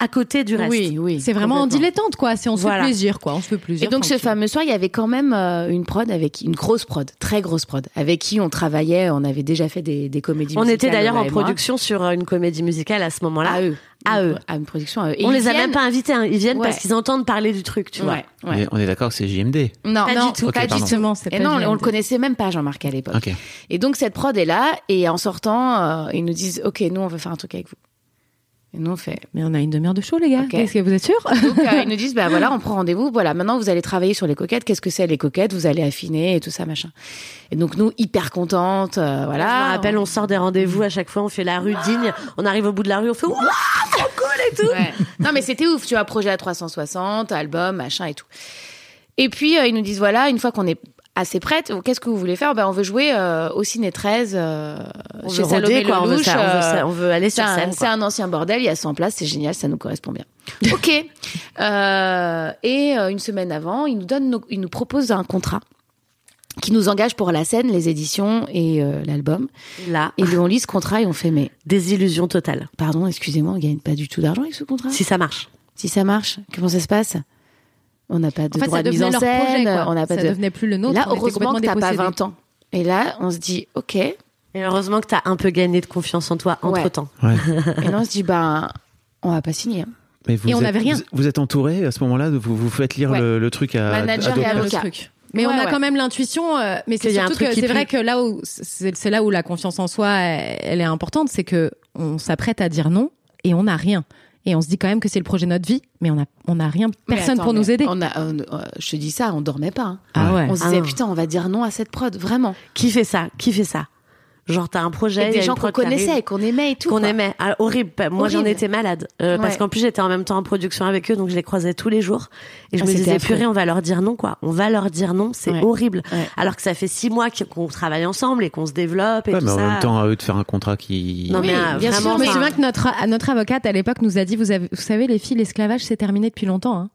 à côté du reste. Oui, oui. c'est vraiment en dilettante quoi. C'est on se Voilà. fait plaisir quoi, on se fait Et plaisir. donc ce fameux soir, il y avait quand même euh, une prod avec une grosse prod, très grosse prod, avec qui on travaillait. On avait déjà fait des, des comédies. On était musicales, d'ailleurs Lola en et moi. production sur euh, une comédie musicale à ce moment-là. à eux, À eux. à une production à eux. Et On les a même pas invités, hein. ils viennent Ouais. parce qu'ils entendent parler du truc, tu vois. Ouais, ouais. mais on est d'accord que c'est JMD. Non, Pas non, du tout. Pas. Justement, Et pas non, JMD. on le connaissait même pas Jean-Marc à l'époque. Et donc cette prod est là et en sortant, euh, ils nous disent OK, nous on veut faire un truc avec vous. Et nous on fait. Mais on a une demi-heure de show les gars. Est-ce que vous êtes sûrs Donc euh, ils nous disent bah voilà, on prend rendez-vous. Voilà, maintenant vous allez travailler sur les coquettes. Qu'est-ce que c'est les coquettes? Vous allez affiner et tout ça machin. Et donc nous hyper contentes, euh, voilà. je me rappelle, on sort des rendez-vous à chaque fois, on fait la rue digne, on arrive au bout de la rue, on fait Ouah, trop cool et tout. Ouais. Non, mais c'était ouf, tu vois, projet à 360, album, machin et tout. Et puis, euh, ils nous disent, voilà, une fois qu'on est assez prête, qu'est-ce que vous voulez faire? Ben, On veut jouer euh, au Ciné 13 euh, On chez veut Salomé quoi, on veut, ça, on, veut euh, ça, on veut aller c'est sur un, scène. c'est un ancien bordel, il y a 100 places, c'est génial, ça nous correspond bien. ok. Euh, et euh, une semaine avant, ils nous donnent, nos- ils nous proposent un contrat qui nous engage pour la scène, les éditions et euh, l'album. Là, Et on lit ce contrat et on fait, mais désillusion totale. pardon, excusez-moi, on gagne pas du tout d'argent avec ce contrat? Si ça marche. Si ça marche, comment ça se passe? On n'a pas de En fait, droit ça de mise devenait en leur projet scène, quoi. on n'a pas ça de. devenait plus le nôtre. là, on était heureusement que t'as pas dépossédés. 20 ans. Et là, on se dit, ok. Et Et heureusement que t'as un peu gagné de confiance en toi entre temps. Ouais. là, on se dit, ben, on va pas signer. hein. Mais vous Et on êtes- n'avait rien. Vous, vous êtes entouré à ce moment-là, vous vous faites lire Ouais. le, le truc à, Manager à et le truc. Mais Ouais, on a ouais. quand même l'intuition, euh, mais c'est surtout que c'est vrai que là où c'est c'est là où la confiance en soi elle, elle est importante, c'est que on s'apprête à dire non et on n'a rien. Et on se dit quand même que c'est le projet de notre vie, mais on a on a rien, personne attends, pour nous aider. On a, on- euh, je te dis ça, on dormait pas. hein. Ah ouais. On se Ah disait, non. putain, on va dire non à cette prod, vraiment. Qui fait ça? Qui fait ça? Genre, t'as un projet. Et il y a des gens qu'on connaissait et qu'on aimait et tout. Qu'on aimait. Ah, horrible. Moi, j'en étais malade. Euh, Parce qu'en plus, j'étais en même temps en production avec eux, donc je les croisais tous les jours. Et je Ah, me disais, affreux. purée, on va leur dire non, quoi. On va leur dire non, c'est Ouais. horrible. Ouais. Alors que ça fait six mois qu'- qu'on travaille ensemble et qu'on se développe et Ouais, tout mais en ça. même temps, à eux de faire un contrat qui. Non, mais Oui, euh, bien sûr, Je me souviens que notre, notre avocate à l'époque nous a dit vous, avez, vous savez les filles l'esclavage c'est terminé depuis longtemps. Hein.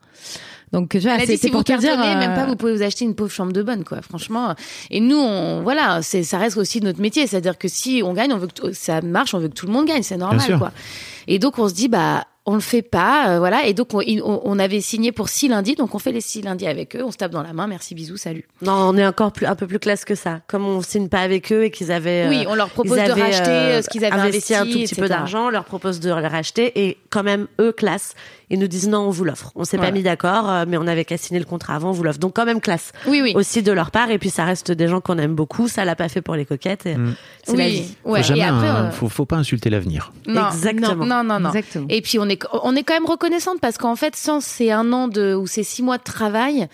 Donc tu vois c'est si pour vous te dire euh, même pas, vous pouvez vous acheter une pauvre chambre de bonne, quoi. Franchement. Et nous, on, voilà, c'est, ça reste aussi notre métier. C'est-à-dire que si on gagne, on veut que ça marche, on veut que tout le monde gagne. C'est Bien normal, sûr. quoi. Et donc, on se dit, bah, on le fait pas, euh, voilà. Et donc, on, on- avait signé pour six lundis, donc on fait les six lundis avec eux. On se tape dans la main. Merci, bisous, salut. Non, on est encore plus, un peu plus classe que ça. Comme on signe pas avec eux et qu'ils avaient. euh, Oui, on leur propose de racheter euh, euh, ce qu'ils avaient investi, un tout petit etc. peu d'argent, on leur propose de le racheter et quand même eux classe. Ils nous disent non, on vous l'offre. On s'est Voilà. pas mis d'accord, euh, mais on avait qu'à signer le contrat avant, on vous l'offre. Donc quand même classe. Oui, oui. Aussi de leur part et puis ça reste des gens qu'on aime beaucoup. Ça l'a pas fait pour les coquettes. et C'est la oui. vie. Ouais. faut, jamais Et après, un- euh, faut, faut pas insulter l'avenir. non, Exactement. Non, non, non. Exactement. Et puis on est on est quand même reconnaissante parce qu'en fait sans ces un an de ou ces six mois de travail,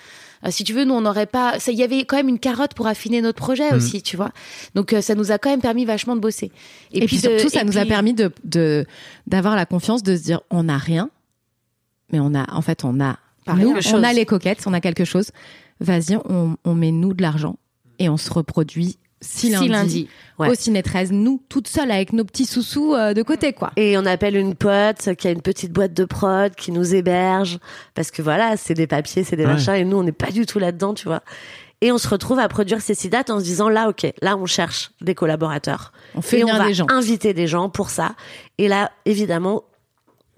euh, si tu veux, nous on n'aurait pas. Il y avait quand même une carotte pour affiner notre projet aussi, tu vois. Donc euh, ça nous a quand même permis vachement de bosser. Et, puis, de- surtout ça et nous a permis de de d'avoir la confiance de se dire on n'a rien, mais on a en fait on a Pas nous, on chose. a les coquettes, on a quelque chose. Vas-y, on, on met nous de l'argent et on se reproduit six Six lundis, lundis. Ouais. au Ciné 13, nous, toutes seules avec nos petits sous-sous euh, de côté, quoi. Et on appelle une pote qui a une petite boîte de prod qui nous héberge parce que voilà, c'est des papiers, c'est des Ouais. machins et nous on n'est pas du tout là-dedans, tu vois. Et on se retrouve à produire ces six dates en se disant là, ok, là on cherche des collaborateurs. On fait et on va des gens. inviter des gens pour ça. Et là, évidemment,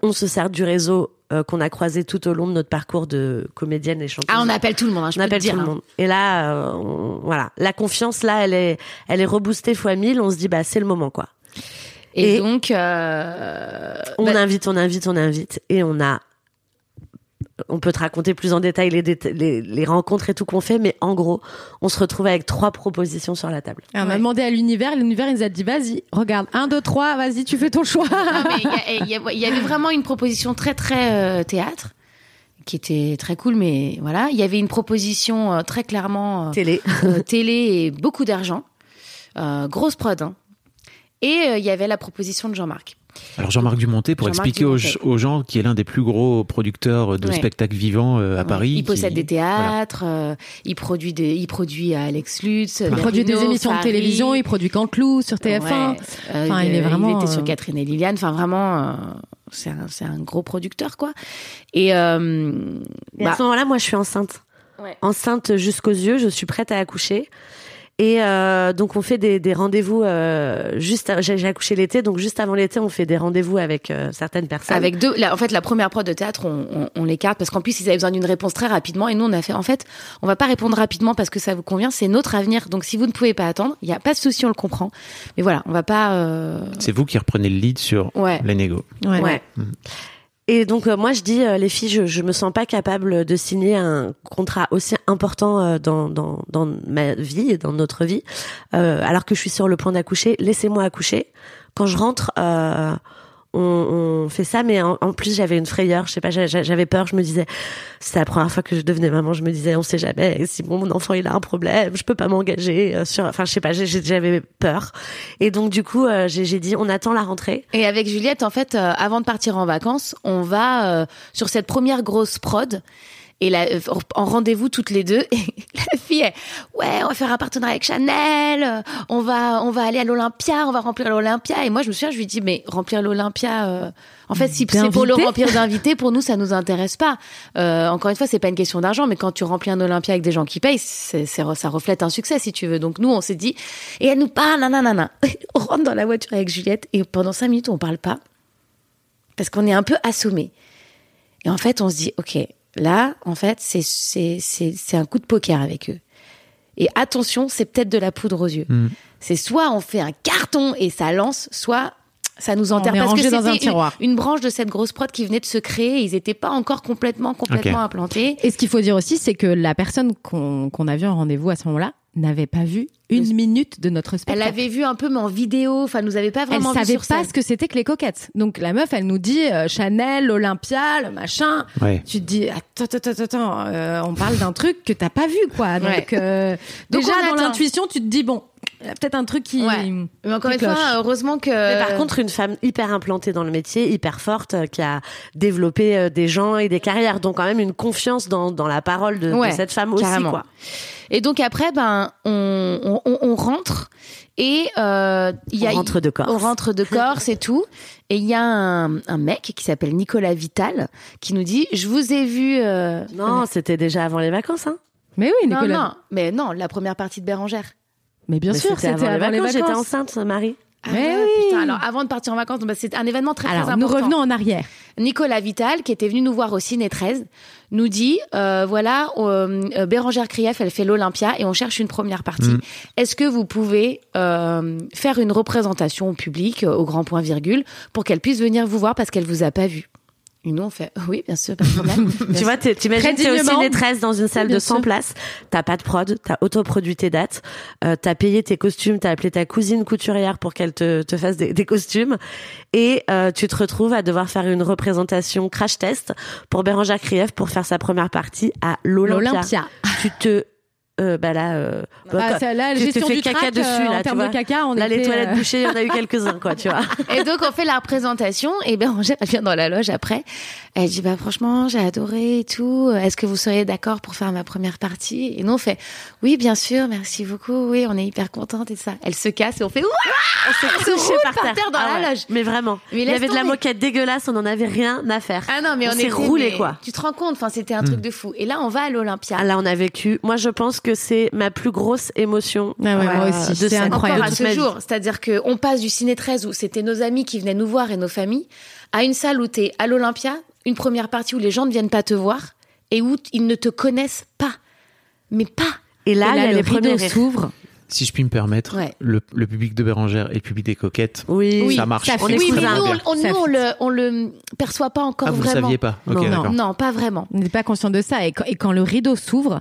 on se sert du réseau euh, qu'on a croisé tout au long de notre parcours de comédienne et chanteuse. Ah, on appelle tout le monde, hein, je On peux te appelle dire. tout le hein. monde. Et là, euh, on- voilà, la confiance là, elle est, elle est reboostée fois 1000. On se dit bah c'est le moment quoi. Et, Et- donc, euh, On bah, invite, on invite, on invite, et on a. On peut te raconter plus en détail les, déta- les, les rencontres et tout qu'on fait, mais en gros, on se retrouve avec trois propositions sur la table. Et on a demandé à l'univers, l'univers nous a dit vas-y, regarde, un, deux, trois, vas-y, tu fais ton choix. il y avait vraiment une proposition très très euh, théâtre qui était très cool, mais voilà, il y avait une proposition euh, très clairement euh, Télé. euh, télé et beaucoup d'argent, euh, grosse prod. hein. Et euh, il y avait la proposition de Jean-Marc. Alors Jean-Marc Dumonté, pour expliquer aux, gens qui est l'un des plus gros producteurs de Ouais. spectacles vivants euh, à Ouais. Paris. Il qui- possède des voilà. théâtres, euh, il produit des, il produit à Alex Lutz, Il produit des émissions de télévision, il produit Canteloup sur TF1. Ouais. Euh, Enfin, il est vraiment, Il était sur Catherine et Liliane. Enfin, vraiment, euh, c'est un, c'est un gros producteur, quoi. Et, euh, Et à bah, ce moment-là, moi, je suis enceinte. Ouais. Enceinte jusqu'aux yeux, je suis prête à accoucher. Et euh, donc on fait des, des rendez-vous euh, juste. J'ai j'ai accouché l'été, donc juste avant l'été, on fait des rendez-vous avec euh, certaines personnes. avec deux, la- en fait, la première prod de théâtre, on, on, on l'écarte parce qu'en plus, ils avaient besoin d'une réponse très rapidement. Et nous, on a fait, en fait, on va pas répondre rapidement parce que ça vous convient. C'est notre avenir. Donc, si vous ne pouvez pas attendre, il y a pas de souci, on le comprend. Mais voilà, on va pas. euh, C'est vous qui reprenez le lead sur Ouais. les négos. Ouais. Ouais. Et donc euh, moi je dis euh, les filles, je, je me sens pas capable de signer un contrat aussi important euh, dans, dans dans ma vie et dans notre vie, euh, alors que je suis sur le point d'accoucher. Laissez-moi accoucher. Quand je rentre, euh, on, on fait ça, mais en, plus j'avais une frayeur. Je sais pas, j'a- j'a- j'avais peur. Je me disais, c'est la première fois que je devenais maman. Je me disais, on sait jamais. Si mon enfant il a un problème, je peux pas m'engager euh, sur. Enfin, je sais pas, j'avais peur. Et donc du coup, euh, j'ai j'ai dit, on attend la rentrée. Et avec Juliette, en fait, euh, avant de partir en vacances, on va euh, sur cette première grosse prod. Et là, euh, en rendez-vous toutes les deux, et la fille, est, ouais, on va faire un partenariat avec Chanel, on va, on va aller à l'Olympia, on va remplir l'Olympia. Et moi, je me souviens, je lui dis, mais remplir l'Olympia, euh, en fait, si c'est pour le remplir d'invités, pour nous, ça nous intéresse pas. Euh, encore une fois, c'est pas une question d'argent, mais quand tu remplis un Olympia avec des gens qui payent, ça reflète un succès, si tu veux. Donc nous, on s'est dit, et elle nous parle, nanana. On rentre dans la voiture avec Juliette, et pendant cinq minutes, on parle pas parce qu'on est un peu assommé. Et en fait, on se dit, ok, là, en fait, c'est c'est c'est c'est un coup de poker avec eux. Et attention, c'est peut-être de la poudre aux yeux. Mm. C'est soit on fait un carton et ça lance, soit ça nous enterre est parce que rangé dans un une- tiroir. Une, branche de cette grosse prod qui venait de se créer. Ils n'étaient pas encore complètement complètement implantés. Et ce qu'il faut dire aussi, c'est que la personne qu'on qu'on a vue en rendez-vous à ce moment-là n'avait pas vu une minute de notre Elle spectacle. avait vu un peu, mais en vidéo. Enfin, nous avait pas Elle vraiment vu savait sur pas scène. ce que c'était que les coquettes. Donc la meuf, elle nous dit euh, Chanel, l'Olympia, le machin. Ouais. Tu te dis attends, attends, attends, attends, euh, on parle d'un truc que t'as pas vu, quoi. Donc, Ouais. euh, Donc, déjà dans l'intuition, tu te dis bon, il y a peut-être un truc qui. Ouais. Mais encore une fois, heureusement que. Mais par contre, une femme hyper implantée dans le métier, hyper forte, euh, qui a développé euh, des gens et des carrières, donc quand même une confiance dans, dans la parole de, cette femme aussi, carrément. quoi. Et donc après, ben, on, on, on rentre et euh, il y a On rentre de Corse. On rentre de Corse et tout. Et il y a un, un mec qui s'appelle Nicolas Vital qui nous dit Je vous ai vu. euh, Non, c'était déjà avant les vacances, hein. Mais oui, non, Nicolas. non, mais non, la première partie de Bérangère. Mais bien Mais sûr, c'était avant, les vacances. J'étais enceinte, Marie. Ah Mais ouais, oui. Putain, alors avant de partir en vacances, bah, c'est un événement très très Alors, important. nous revenons en arrière. Nicolas Vital, qui était venu nous voir au Ciné 13, nous dit euh, voilà, euh, euh, Bérangère Krief, elle fait l'Olympia et on cherche une première partie. Mm. Est-ce que vous pouvez euh, faire une représentation au public, au grand point virgule, pour qu'elle puisse venir vous voir parce qu'elle vous a pas vu? Nous, on fait oui, bien sûr, pas de problème. Tu vois, t'imagines, t'es au dignement. ciné 13 dans une salle de 100 sûr. places, t'as pas de prod, t'as autoproduit tes dates, euh, t'as payé tes costumes, t'as appelé ta cousine couturière pour qu'elle te, te fasse des, des costumes, et euh, tu te retrouves à devoir faire une représentation crash test pour Bérangère Krief pour faire sa première partie à l'Olympia. L'Olympia. Tu te euh, bah là, euh, bah, Ah, quoi, ça, là, la tu te gestion fais du caca dessus, euh, là, en tu termes vois. de caca, on Là, les était, toilettes euh, bouchées, il y en a eu quelques-uns, quoi, tu vois. Et donc on fait la représentation et Bérangère elle vient dans la loge après. Elle dit bah franchement j'ai adoré et tout. Est-ce que vous seriez d'accord pour faire ma première partie? Et nous on fait oui bien sûr merci beaucoup oui on est hyper contente et tout ça. Elle se casse et on fait ouah On se couché roule par par terre. dans Ah la ouais. loge. Mais vraiment. Mais il y avait de la moquette dégueulasse, on n'en avait rien à faire. Ah non mais on, On s'est roulé, quoi. Tu te rends compte? Enfin c'était un truc de fou. Et là on va à l'Olympia. Ah, Là, on a vécu. Moi, je pense que c'est ma plus grosse émotion. Ah ouais, moi euh, aussi, c'est incroyable. Encore à ce jour, c'est-à-dire que on passe du ciné 13 où c'était nos amis qui venaient nous voir et nos familles à une salle où t'es à l'Olympia, une première partie où les gens ne viennent pas te voir et où ils ne te connaissent pas, mais pas. Et là, Et le les rideau premiers rires. s'ouvre. Si je puis me permettre, Ouais. le, le public de Bérangère et le public des coquettes, Oui, ça marche. ça On Oui, mais nous, on, nous, on le, on le perçoit pas encore Ah, vous ne vraiment. saviez pas Non. pas vraiment. On n'est pas conscient de ça. Et quand, et quand le rideau s'ouvre,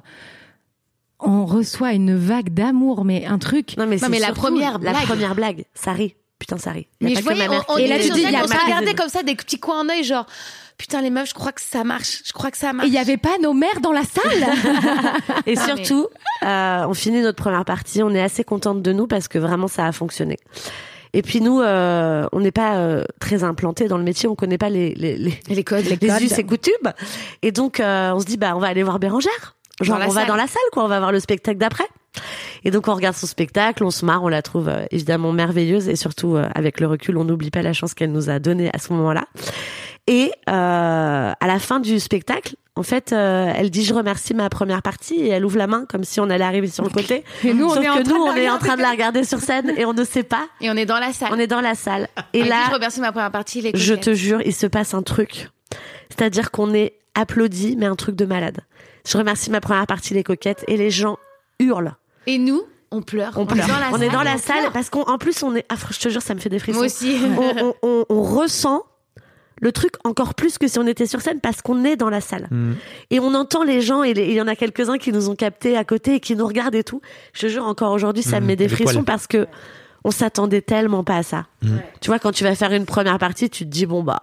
on reçoit une vague d'amour, mais un truc. Non, mais, c'est mais la première la blague. première blague, ça rit. Putain, ça rit. Y Mais je voyais, ma mère on, on Et là, tu dis, y on se regardait comme ça des petits coins en œil, genre putain les meufs, je crois que ça marche. Je crois que ça Et marche. il n'y avait pas nos mères dans la salle. Et Non, surtout, euh, on finit notre première partie, on est assez contente de nous parce que vraiment ça a fonctionné. Et puis nous, euh, on n'est pas euh, très implantés dans le métier, on connaît pas les les les, les codes, les us et coutumes. Et donc euh, on se dit bah on va aller voir Bérangère. Genre on va dans la salle quoi, on va voir le spectacle d'après. Et donc on regarde son spectacle, on se marre, on la trouve euh, évidemment merveilleuse et surtout euh, avec le recul, on n'oublie pas la chance qu'elle nous a donnée à ce moment-là. Et euh, à la fin du spectacle, en fait, euh, elle dit je remercie ma première partie et elle ouvre la main comme si on allait arriver sur le côté. Et nous, on est en que train nous, de on la est en regarder. train de la regarder sur scène et on ne sait pas. Et on est dans la salle. On est dans la salle. Et Elle dit, là, je remercie ma première partie. Les je te jure, il se passe un truc. C'est-à-dire qu'on est applaudi, mais un truc de malade. Je remercie ma première partie, les coquettes, et les gens hurlent. Et nous, on pleure. On pleure. est dans la On salle. est dans la on salle pleure. parce qu'en plus, on est. Ah, je te jure, ça me fait des frissons. Moi aussi. on, on- on- on ressent le truc encore plus que si on était sur scène parce qu'on est dans la salle. Mm. Et on entend les gens et il y en a quelques-uns qui nous ont captés à côté et qui nous regardent et tout. Je te jure, encore aujourd'hui, ça me Mhm, met des frissons parce que on s'attendait tellement pas à ça. Mhm. Tu vois, quand tu vas faire une première partie, tu te dis bon bah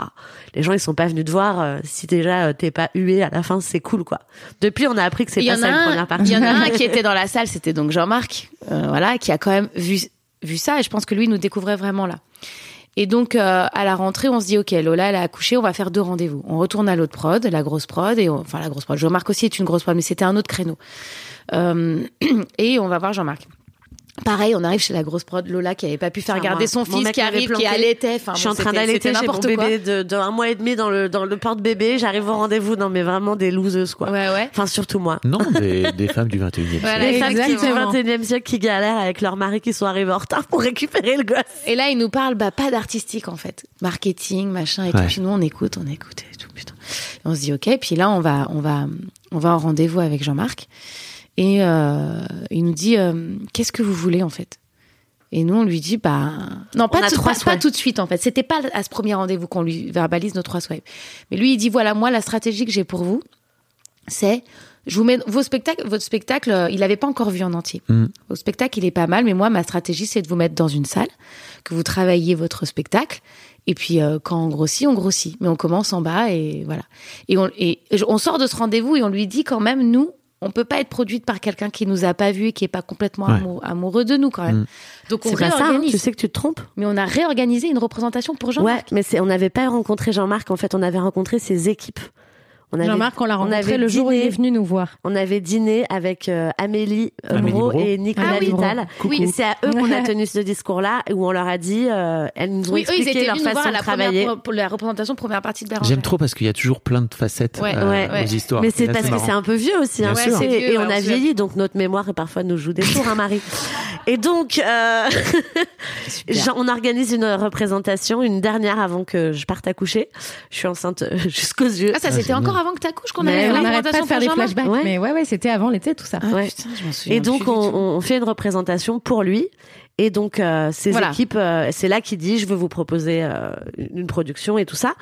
les gens ils sont pas venus te voir. euh, si déjà euh, t'es pas hué à la fin, c'est cool quoi. Depuis, on a appris que c'est pas ça une un, première partie. il y en a un qui était dans la salle, c'était donc Jean-Marc, euh, voilà, qui a quand même vu vu ça et je pense que lui nous découvrait vraiment là. Et donc euh, à la rentrée, on se dit ok, Lola elle a accouché, on va faire deux rendez-vous. On retourne à l'autre prod, la grosse prod et on- enfin la grosse prod. Jean-Marc aussi est une grosse prod, mais c'était un autre créneau. Euh, et on va voir Jean-Marc. Pareil, on arrive chez la grosse prod, Lola qui avait pas pu faire Ah, garder son fils qui arrive, qui allaitait. Enfin, je suis bon, en train d'allaiter, j'ai mon bébé de, de un mois et demi dans le dans le porte-bébé. J'arrive au rendez-vous, non mais vraiment des loseuses quoi. Ouais, ouais. Enfin surtout moi. Non, des, des femmes du 21e siècle. Voilà, les femmes qui du exactement. 21e siècle qui galèrent avec leur mari qui sont arrivés en retard pour récupérer le gosse. Et là, il nous parle, bah, pas d'artistique, en fait. Marketing, machin, et tout. Puis nous, on écoute, on écoute, et tout, putain. Et on se dit, ok. Puis là, on va, on va, on va en rendez-vous avec Jean-Marc. Et, euh, il nous dit, euh, qu'est-ce que vous voulez, en fait? Et nous, on lui dit, bah, non, pas, tout, trois pas, pas tout de suite, en fait. C'était pas à ce premier rendez-vous qu'on lui verbalise nos trois souhaits. Mais lui, il dit, voilà, moi, la stratégie que j'ai pour vous, c'est, je vous mets vos spectacles, votre spectacle, euh, il avait pas encore vu en entier. Mm. Au spectacle, il est pas mal, mais moi, ma stratégie, c'est de vous mettre dans une salle, que vous travailliez votre spectacle. Et puis, euh, quand on grossit, on grossit. Mais on commence en bas et voilà. Et on, et on sort de ce rendez-vous et on lui dit quand même, nous, on peut pas être produite par quelqu'un qui nous a pas vu et qui est pas complètement Ouais. amoureux, amoureux de nous quand même. Mm. Donc on C'est pas ça, hein, réorganise. tu sais que tu te trompes. Mais on a réorganisé une représentation pour Jean. Ouais, mais c'est on n'avait pas rencontré Jean-Marc en fait, on avait rencontré ses équipes. On avait, Jean-Marc, on l'a rencontré avait le jour où il dîné- est venu nous voir. On avait dîné avec euh, Amélie, euh, Amélie Moreau Moreau. et Nicolas Ah oui. Vital. Et c'est à eux qu'on a tenu ce discours-là où on leur a dit, euh, elles nous ont Oui, eux, ils expliqué étaient leur venus nous voir façon à de la travailler. première pour la représentation première partie de Bérangère. J'aime trop parce qu'il y a toujours plein de facettes Ouais, euh, ouais, aux ouais. histoires. Mais c'est Là, parce que marrant. c'est un peu vieux aussi. Hein. C'est- c'est vieux, et on ouais, a on vieilli, donc notre mémoire parfois nous joue des tours, hein, Marie. Et donc, euh, on organise une représentation, une dernière avant que je parte accoucher. Je suis enceinte euh, jusqu'aux yeux. Ah, ça Ah, c'était encore avant que t'accouches qu'on avait la n'arrête pas de représentation faire des flashbacks. Ouais. Mais ouais, ouais, c'était avant l'été, tout ça. Ah, Ouais. putain, je m'en souviens Et donc on, on fait une représentation pour lui. Et donc euh, ses Voilà. équipes, euh, c'est là qu'il dit je veux vous proposer euh, une production et tout ça.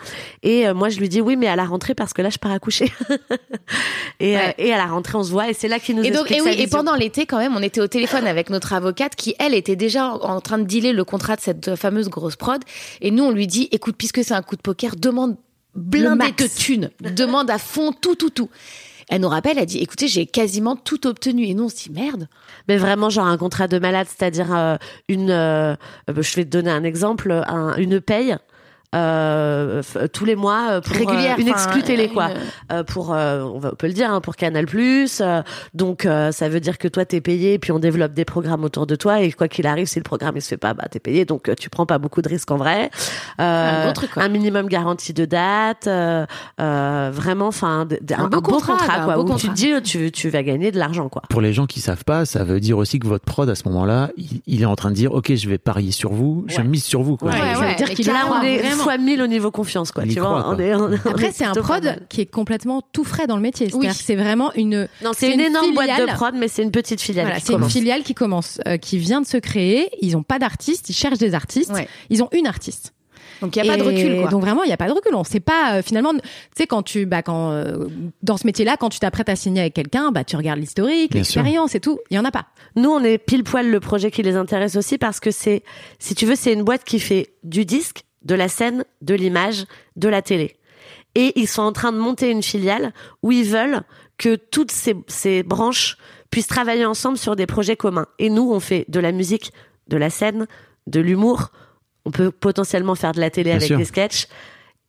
Et moi je lui dis oui mais à la rentrée parce que là je pars accoucher. et, euh, Ouais. et à la rentrée on se voit et c'est là qu'il nous Et donc, explique et oui, et pendant l'été, quand même, on était au téléphone avec notre avocate qui, elle, était déjà en train de dealer le contrat de cette fameuse grosse prod. Et nous, on lui dit, écoute, puisque c'est un coup de poker, demande blindé de thunes. demande à fond tout, tout, tout. Elle nous rappelle, elle dit, écoutez, j'ai quasiment tout obtenu. Et nous, on se dit, merde. Mais vraiment, genre un contrat de malade, c'est-à-dire euh, une. euh, euh, je vais te donner un exemple, un- une paye. Euh, tous les mois euh, pour euh, une exclue télé quoi une- Euh, pour euh, on, va, on peut le dire hein, pour Canal Plus donc euh, ça veut dire que toi t'es payé et puis on développe des programmes autour de toi et quoi qu'il arrive si le programme il se fait pas bah t'es payé donc euh, tu prends pas beaucoup de risques en vrai euh, Un gros truc, quoi. un minimum garantie de date euh, euh, vraiment enfin Un un, beau un beau contrat, contrat un quoi beau où tu contrat. te dis tu, tu vas gagner de l'argent quoi Pour les gens qui savent pas, ça veut dire aussi que votre prod à ce moment-là, il, il est en train de dire OK, je vais parier sur vous, je mise sur vous quoi. Ouais, ça ouais, veut dire qu'il là on est vraiment. Fois 1000 au niveau confiance quoi Il y tu croit, vois quoi. on est, on est- on Après, est c'est un prod mal. qui est complètement tout frais dans le métier. Oui. c'est vraiment une. non c'est une, une énorme boîte de filiale. prod mais c'est une petite filiale Voilà, c'est une filiale qui commence, euh, qui vient de se créer. Ils ont pas d'artistes, ils cherchent des artistes. Ouais. Ils ont une artiste. Donc, il n'y a pas de recul, quoi. Donc vraiment, il n'y a pas de recul. On sait pas euh, finalement. Tu sais quand tu, bah quand euh, dans ce métier-là, quand tu t'apprêtes à signer avec quelqu'un, bah tu regardes l'historique, l'expérience et tout. Il y en a pas. Nous, on est pile poil le projet qui les intéresse aussi parce que c'est, si tu veux, c'est une boîte qui fait du disque, de la scène, de l'image, de la télé. Et ils sont en train de monter une filiale où ils veulent que toutes ces, ces branches puissent travailler ensemble sur des projets communs. Et nous, on fait de la musique, de la scène, de l'humour. On peut potentiellement faire de la télé Bien avec sûr. des sketchs.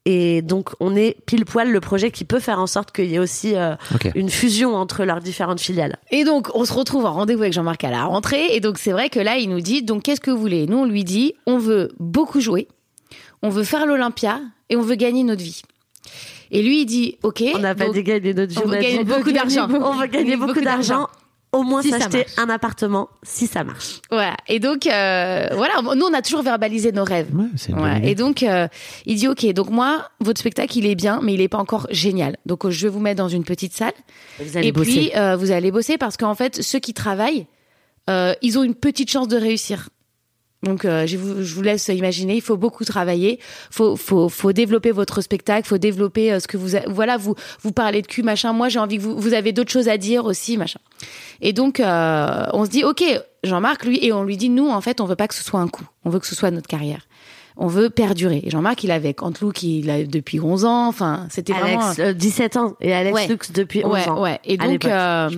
Et donc, on est pile poil le projet qui peut faire en sorte qu'il y ait aussi euh, une fusion entre leurs différentes filiales. Et donc, on se retrouve en rendez-vous avec Jean-Marc à la rentrée. Et donc, c'est vrai que là, il nous dit, donc, qu'est-ce que vous voulez? Nous, on lui dit, on veut beaucoup jouer. On veut faire l'Olympia et on veut gagner notre vie. Et lui, il dit, OK. On n'a pas gagner notre vie, on veut gagner beaucoup d'argent. On veut gagner Beaucoup d'argent. Au moins Si ça s'acheter un appartement si ça marche. Voilà. Et donc, euh, voilà. Nous, on a toujours verbalisé nos rêves. Ouais. Et donc, euh, il dit, OK, donc moi, votre spectacle, il est bien, mais il est pas encore génial. Donc, je vais vous mettre dans une petite salle. Vous allez Et bosser. puis, euh, vous allez bosser parce qu'en fait, ceux qui travaillent, euh, ils ont une petite chance de réussir. Donc, euh, je, vous, je vous laisse imaginer. Il faut beaucoup travailler. Faut, faut, faut développer votre spectacle. Faut développer euh, ce que vous, a- voilà, vous, vous parlez de cul, machin. Moi, j'ai envie que vous, vous avez d'autres choses à dire aussi, machin. Et donc, euh, on se dit, ok, Jean-Marc, lui, et on lui dit, nous, en fait, on veut pas que ce soit un coup. On veut que ce soit notre carrière. On veut perdurer. Et Jean-Marc, il est avec Antlouk, il a depuis 11 ans. Enfin, c'était vraiment. Alex, euh, 17 ans. Et Alex Ouais. Lux depuis 11 ouais, ans. ouais. Et donc, je.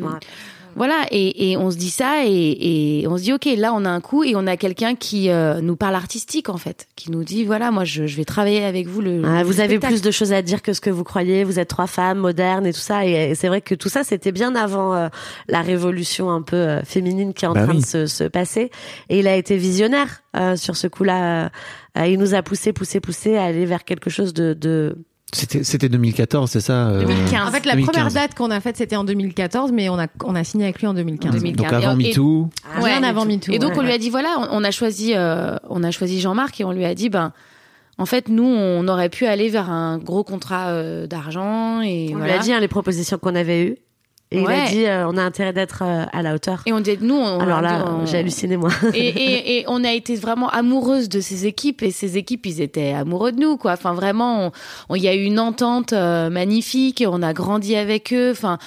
Voilà, et, et on se dit ça et, et on se dit ok, là on a un coup et on a quelqu'un qui euh, nous parle artistique en fait, qui nous dit voilà moi je, je vais travailler avec vous le. Ah, le vous avez plus de choses à dire que ce que vous croyez. Vous êtes trois femmes modernes et tout ça. Et, et c'est vrai que tout ça, c'était bien avant euh, la révolution un peu euh, féminine qui est en Bah train oui. de se, se passer. Et il a été visionnaire euh, sur ce coup-là. Euh, il nous a poussé, poussé, poussé à aller vers quelque chose de, de... C'était c'était 2014, c'est ça euh, 2015. En fait, la 2015. première date qu'on a faite, c'était en 2014, mais on a on a signé avec lui en 2015. 2015. Donc avant Et- MeToo. Ouais. Rien avant MeToo. Et donc ouais. on lui a dit voilà, on, on a choisi, euh, on a choisi Jean-Marc et on lui a dit ben. En fait, nous, on aurait pu aller vers un gros contrat euh, d'argent et On voilà. lui a dit hein, les propositions qu'on avait eues. Et il Ouais. a dit euh, on a intérêt d'être euh, à la hauteur. Et on dit nous, on, Alors là, on- j'ai halluciné moi. et, et, et on a été vraiment amoureuse de ces équipes et ces équipes ils étaient amoureux de nous quoi enfin vraiment on- on- il y a eu une entente euh, magnifique on a grandi avec eux enfin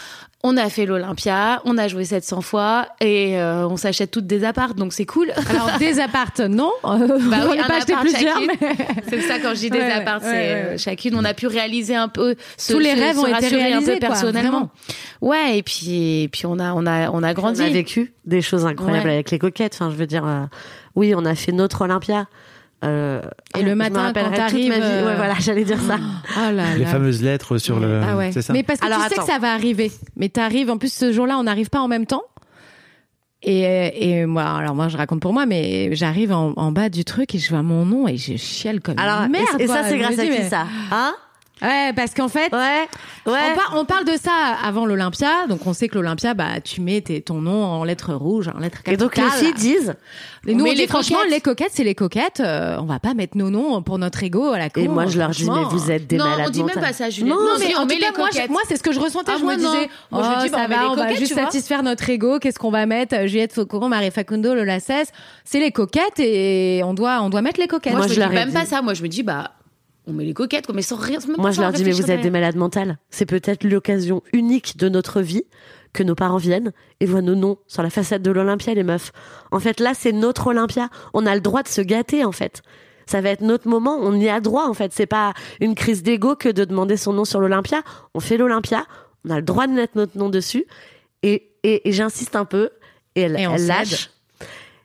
on a fait l'Olympia on a joué 700 fois et euh, on s'achète toutes des appartes donc c'est cool Alors des appartes, non. Euh, Bah on oui, n'a pas acheté plusieurs, mais c'est ça quand je dis des Ouais, appartes ouais, c'est ouais, ouais. chacune on a pu réaliser un peu Tous les se- rêves ont été un réalisés, peu quoi, personnellement ouais et puis et puis on a on a on a grandi On a vécu des choses incroyables Ouais. avec les coquettes. Enfin, je veux dire, euh, oui, on a fait notre Olympia. Euh, Et le matin, quand t'arrives, euh, Ouais, voilà, j'allais dire ça. Oh là Les là. fameuses lettres sur le. Ah ouais. C'est ça. Mais parce que Alors, tu sais attends. que ça va arriver. Mais t'arrives, en plus ce jour-là, on n'arrive pas en même temps. Et, et moi, alors moi je raconte pour moi, mais j'arrive en, en bas du truc et je vois mon nom et je chiale comme Alors, une merde. et, ça, c'est grâce à dis, qui mais- ça? Hein? Ouais, parce qu'en fait, Ouais, ouais. on, par- on parle de ça avant l'Olympia, donc on sait que l'Olympia, bah tu mets tes- ton nom en lettres rouges, en lettres Et capitales. donc les filles disent. Et On nous, met on dit les franchement, coquettes. les coquettes, c'est les coquettes. euh, on va pas mettre nos noms pour notre ego à la con. Et moi, je leur dis, mais vous êtes des non malades on dit même pas ça Juliette Non, non, mais si, en on tout cas, les moi, je- moi, c'est ce que je ressentais. Ah, je moi, me non. disais, Moi, je oh, dis, bah, ça on va, les on va juste satisfaire notre ego. Qu'est-ce qu'on va mettre Euh, Juliette Faucourant, Marie Facundo, Lola Cesse. C'est les coquettes et on doit, on doit mettre les coquettes. moi, je, leur même pas ça moi je me dis bah on met les coquettes quoi mais sans rien même Moi, je leur dis, mais vous êtes des malades mentales. C'est peut-être l'occasion unique de notre vie que nos parents viennent et voient nos noms sur la façade de l'Olympia, les meufs. En fait, là, c'est notre Olympia. On a le droit de se gâter, en fait. Ça va être notre moment. On y a droit, en fait. C'est pas une crise d'ego que de demander son nom sur l'Olympia. On fait l'Olympia. on a le droit de mettre notre nom dessus. Et, et, et j'insiste un peu, et elle, Et elle lâche.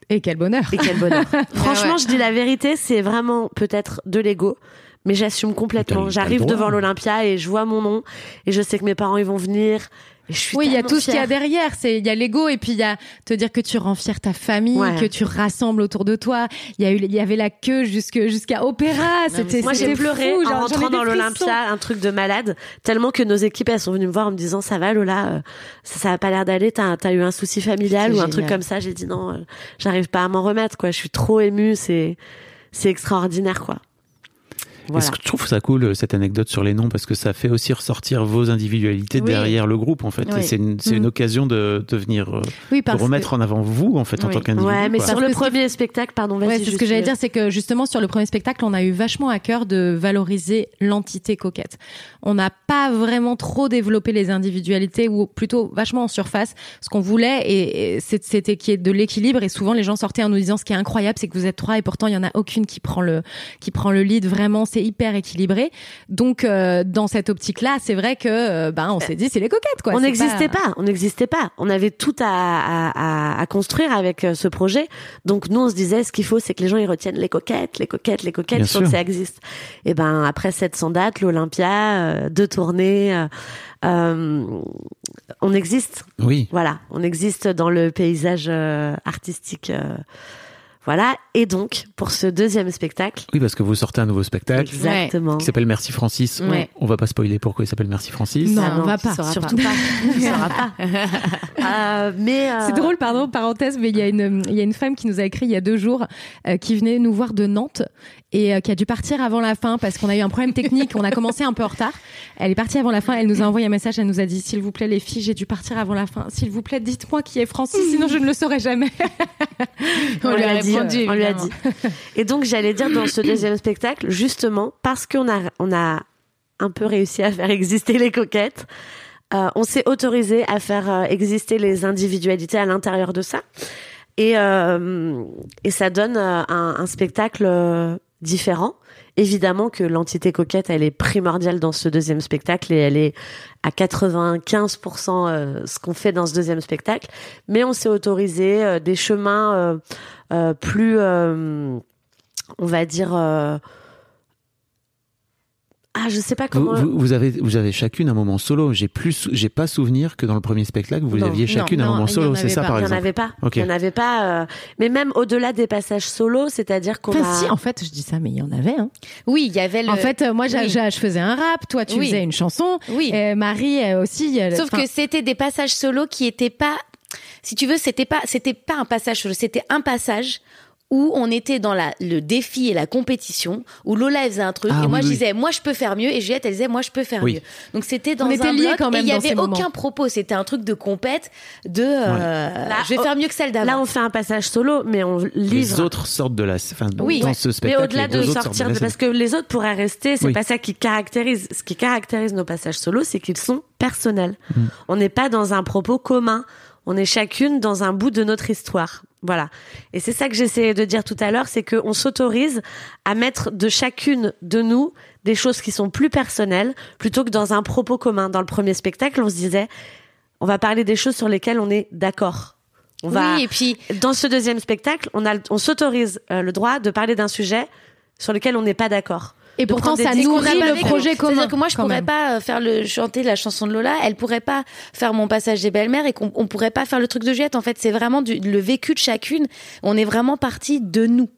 Et quel bonheur. Et quel bonheur. Franchement, je dis la vérité, c'est vraiment peut-être de l'ego, mais j'assume complètement. J'arrive devant l'Olympia et je vois mon nom et je sais que mes parents ils vont venir. Et je suis Oui, il y a tout ce qu'il y a fière. derrière. C'est il y a l'ego et puis il y a te dire que tu rends fier ta famille, Ouais. que tu rassembles autour de toi. Il y a eu, il y avait la queue jusque jusqu'à opéra. C'était Moi, j'ai c'était pleuré fou, en genre, rentrant dans l'Olympia, un truc de malade, tellement que nos équipes, elles sont venues me voir en me disant, ça va Lola, euh, ça, ça a pas l'air d'aller, t'as, t'as eu un souci familial ou un truc comme ça. J'ai dit non, euh, j'arrive pas à m'en remettre, quoi. Je suis trop émue, c'est, c'est extraordinaire, quoi. Voilà. Est-ce que je trouve ça cool euh, cette anecdote sur les noms? Parce que ça fait aussi ressortir vos individualités Oui. derrière le groupe en fait. Oui. C'est une, c'est une Mm. occasion de, de venir euh, Oui, de parce remettre que- en avant vous en fait en tant qu'individu. Ouais, mais quoi. sur le premier spectacle, pardon, vas-y. Ouais, c'est ce que j'allais euh, dire, c'est que justement sur le premier spectacle, on a eu vachement à cœur de valoriser l'entité coquette. On n'a pas vraiment trop développé les individualités ou plutôt vachement en surface. Ce qu'on voulait et, et c'est- c'était qu'il y ait de l'équilibre et souvent les gens sortaient en nous disant ce qui est incroyable, c'est que vous êtes trois et pourtant il y en a aucune qui prend le qui prend le lead. Vraiment, c'est hyper équilibré. Donc euh, dans cette optique-là, c'est vrai que euh, ben on s'est dit c'est les coquettes quoi. on n'existait pas. on n'existait pas. On avait tout à, à, à, à construire avec euh, ce projet. Donc nous, on se disait, ce qu'il faut, c'est que les gens ils retiennent les coquettes, les coquettes, les coquettes. Bien il faut que sûr. ça existe. Et ben après 700 dates, l'Olympia, euh, deux tournées, euh, euh, on existe. Oui. Voilà, on existe dans le paysage euh, artistique. Voilà. Et donc pour ce deuxième spectacle, Oui, parce que vous sortez un nouveau spectacle exactement. qui s'appelle Merci Francis. Ouais. On va pas spoiler pourquoi il s'appelle Merci Francis. Non, Ah on va pas. Surtout pas. On saura pas. Euh, mais euh, C'est drôle, pardon, parenthèse, mais il y a une, il y a une femme qui nous a écrit il y a deux jours, euh, qui venait nous voir de Nantes et euh, qui a dû partir avant la fin parce qu'on a eu un problème technique. On a commencé un peu en retard. Elle est partie avant la fin. Elle nous a envoyé un message. Elle nous a dit, s'il vous plaît, les filles, j'ai dû partir avant la fin. S'il vous plaît, dites-moi qui est Francis, sinon je ne le saurai jamais. on, lui a dit, répondu, on lui a dit. Et donc j'allais dire dans ce deuxième spectacle, justement parce qu'on a on a un peu réussi à faire exister les coquettes, euh, on s'est autorisé à faire euh, exister les individualités à l'intérieur de ça, et euh, et ça donne un, un spectacle différent. Évidemment que l'entité coquette, elle est primordiale dans ce deuxième spectacle et elle est à 95% euh, ce qu'on fait dans ce deuxième spectacle. Mais on s'est autorisé euh, des chemins euh, plus, on va dire, ah, je sais pas Vous, comment. vous- vous avez, vous avez chacune un moment solo. J'ai plus, j'ai pas souvenir que dans le premier spectacle vous Non. aviez Non, chacune un moment solo. C'est ça pas. par il n'y en exemple. avait pas. Il n'y en avait pas. euh, Mais même au-delà des passages solo, c'est-à-dire qu'on Enfin, a. si, en fait, je dis ça, mais il y en avait. Hein. Oui, il y avait le. En fait, euh, moi, oui. je faisais un rap, toi, tu Oui. faisais une chanson. oui. Euh, Marie euh, aussi. elle- Sauf que c'était des passages solo qui étaient pas, si tu veux, c'était pas, c'était pas un passage solo, c'était un passage où on était dans la, le défi et la compétition, où Lola elle faisait un truc, Ah, et moi oui, je oui. disais, moi je peux faire mieux, et Juliette elle disait, moi je peux faire Oui. mieux. Donc c'était dans On était un liés bloc, quand même et il y dans ces avait moments. aucun propos, c'était un truc de compète, de, euh, je vais oh, faire mieux que celle d'avant. Là, on fait un passage solo, mais on Les livre. autres sortent de la, enfin, Oui. dans ce Mais spectacle. au-delà les de sortir, de- la parce que les autres pourraient rester, c'est Oui. pas ça qui caractérise. Ce qui caractérise nos passages solo, c'est qu'ils sont personnels. Mm. On n'est pas dans un propos commun. On est chacune dans un bout de notre histoire. Voilà. Et c'est ça que j'essayais de dire tout à l'heure, c'est qu'on s'autorise à mettre de chacune de nous des choses qui sont plus personnelles, plutôt que dans un propos commun. Dans le premier spectacle, on se disait, on va parler des choses sur lesquelles on est d'accord. On va, Oui, et puis dans ce deuxième spectacle, on a, on s'autorise euh, le droit de parler d'un sujet sur lequel on n'est pas d'accord. Et pourtant, ça nourrit le projet commun. C'est-à-dire que moi, je pourrais même. pas euh, faire le chanter la chanson de Lola. Elle pourrait pas faire mon passage des belles-mères et qu'on on pourrait pas faire le truc de Juliette. En fait, c'est vraiment du, le vécu de chacune. On est vraiment parti de nous.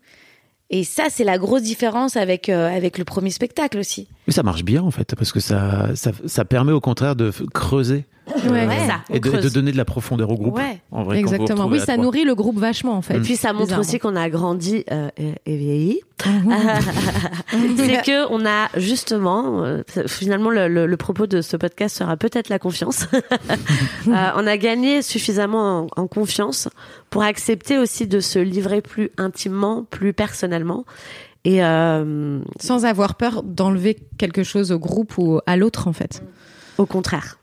Et ça, c'est la grosse différence avec euh, avec le premier spectacle aussi. Mais ça marche bien en fait, parce que ça, ça, ça permet au contraire de creuser Ouais. Ouais, ça, on et de, donner de la profondeur au groupe. Ouais. En vrai, quand vous Exactement. Oui, ça nourrit le groupe vachement, en fait. Et puis ça montre aussi qu'on a grandi euh, et, et vieilli. c'est que on a justement, euh, finalement le, le- le propos de ce podcast sera peut-être la confiance. Euh, on a gagné suffisamment en, en confiance pour accepter aussi de se livrer plus intimement, plus personnellement. Et euh, Sans avoir peur d'enlever quelque chose au groupe ou à l'autre, en fait. au contraire.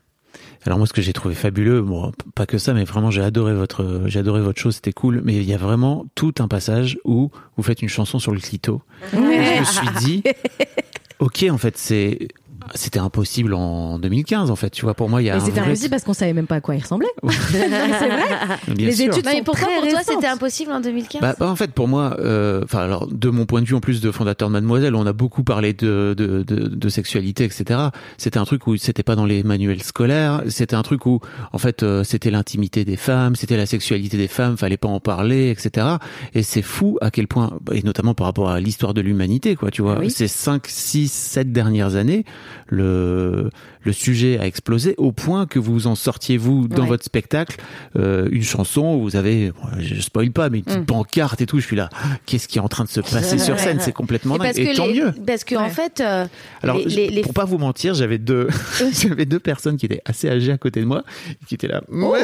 Alors moi, ce que j'ai trouvé fabuleux, bon, pas que ça, mais vraiment, j'ai adoré votre, j'ai adoré votre show, c'était cool. Mais il y a vraiment tout un passage où vous faites une chanson sur le clito. Et je me suis dit, ok, en fait, c'est c'était impossible en 2015 en fait. Tu vois, pour moi, il y a c'était impossible parce qu'on savait même pas à quoi il ressemblait. c'est vrai. Bien Les sûr. études Non, mais sont pourquoi très pour toi c'était impossible en 2015 Bah, bah, en fait, pour moi, euh, enfin alors de mon point de vue en plus de fondateur de Mademoiselle, on a beaucoup parlé de de, de, de sexualité, etc. C'était un truc où c'était pas dans les manuels scolaires. C'était un truc où en fait euh, c'était l'intimité des femmes, c'était la sexualité des femmes, fallait pas en parler, etc. Et c'est fou à quel point, et notamment par rapport à l'histoire de l'humanité, quoi. Tu vois, Ah oui. ces 5, 6, 7 dernières années, le le sujet a explosé au point que vous en sortiez vous dans Ouais. votre spectacle euh, une chanson où vous avez, je spoil pas, mais une petite Mm. pancarte et tout. Je suis là, qu'est-ce qui est en train de se passer sur scène? C'est complètement Et dingue. Et tant les- mieux. Parce que en fait, euh, Alors, les- les- pour pas vous mentir, j'avais deux, j'avais deux personnes qui étaient assez âgées à côté de moi, qui étaient là, Oh.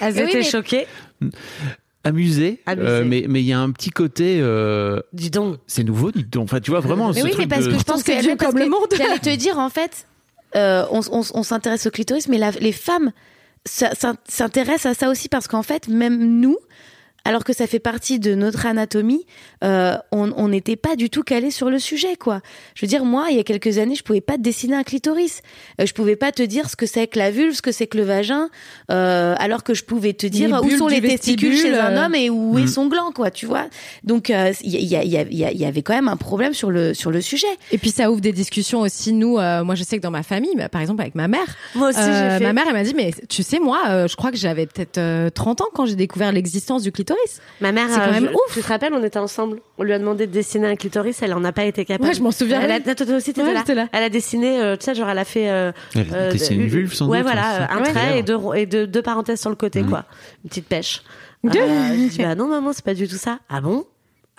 Elles Oui, étaient mais- choquées. Amusées. euh, mais mais il y a un petit côté, euh, Dis donc. c'est nouveau, dites donc. Enfin, tu vois vraiment Mais ce oui, mais parce de- que je pense que vieux parce comme le que monde. J'allais te dire en fait, euh, on, on- on s'intéresse au clitoris, mais la- les femmes s'intéressent à ça aussi parce qu'en fait, même nous. Alors que ça fait partie de notre anatomie, euh, on on n'était pas du tout calé sur le sujet, quoi. Je veux dire, moi, il y a quelques années, je pouvais pas te dessiner un clitoris. Euh, je pouvais pas te dire ce que c'est que la vulve, ce que c'est que le vagin, euh, alors que je pouvais te dire où sont les testicules chez un homme et où est Mm. son gland, quoi, tu vois. Donc, euh, il y, a- il y, a- il y, y avait quand même un problème sur le sur le sujet. Et puis ça ouvre des discussions aussi. Nous, euh, moi, je sais que dans ma famille, bah, par exemple avec ma mère, Moi aussi, euh, fait. ma mère, elle m'a dit, mais tu sais, moi, euh, je crois que j'avais peut-être euh, 30 ans quand j'ai découvert l'existence du clitoris. Ma mère, C'est quand euh, même je- ouf. Tu te rappelles, on était ensemble. On lui a demandé de dessiner un clitoris, elle en a pas été capable. Ouais, je m'en souviens. Elle a, toi, aussi, Ouais, là. là. Elle a dessiné, euh, tu sais, genre, elle a fait. Euh, Elle a euh, dessiné une vulve, sans Ouais, doute, voilà, hein, un trait et deux, ro- et deux, deux parenthèses sur le côté, quoi. Une petite pêche. Euh, je dis, bah non, maman, c'est pas du tout ça. Ah bon?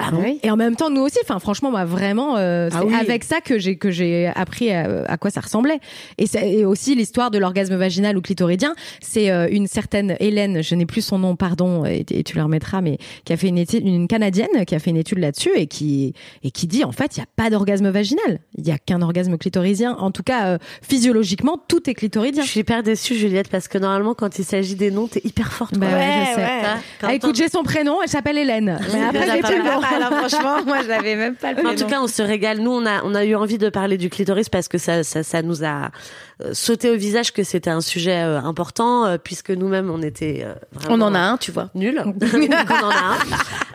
Ah bon Et en même temps, nous aussi, enfin, franchement, moi, vraiment, euh, c'est Ah oui. avec ça que j'ai que j'ai appris à, à quoi ça ressemblait. Et, c'est- et aussi l'histoire de l'orgasme vaginal ou clitoridien, c'est euh, une certaine Hélène, je n'ai plus son nom, pardon, et, et tu le remettras, mais qui a fait une étude, une canadienne qui a fait une étude là-dessus et qui et qui dit en fait, il y a pas d'orgasme vaginal, il y a qu'un orgasme clitoridien. En tout cas, euh, physiologiquement, tout est clitoridien. Je suis hyper déçue, Juliette, parce que normalement, quand il s'agit des noms, t'es hyper forte. Bah quoi. ouais, je sais. Ah, écoute, j'ai son prénom, elle s'appelle Hélène. Mais après, pas. Alors franchement, moi je l'avais même pas le En tout cas, on se régale. Nous, on a, on a eu envie de parler du clitoris parce que ça, ça, ça nous a sauté au visage que c'était un sujet euh, important, euh, puisque nous-mêmes, on était euh, vraiment on en a un, tu vois. nul. Donc, on en a un.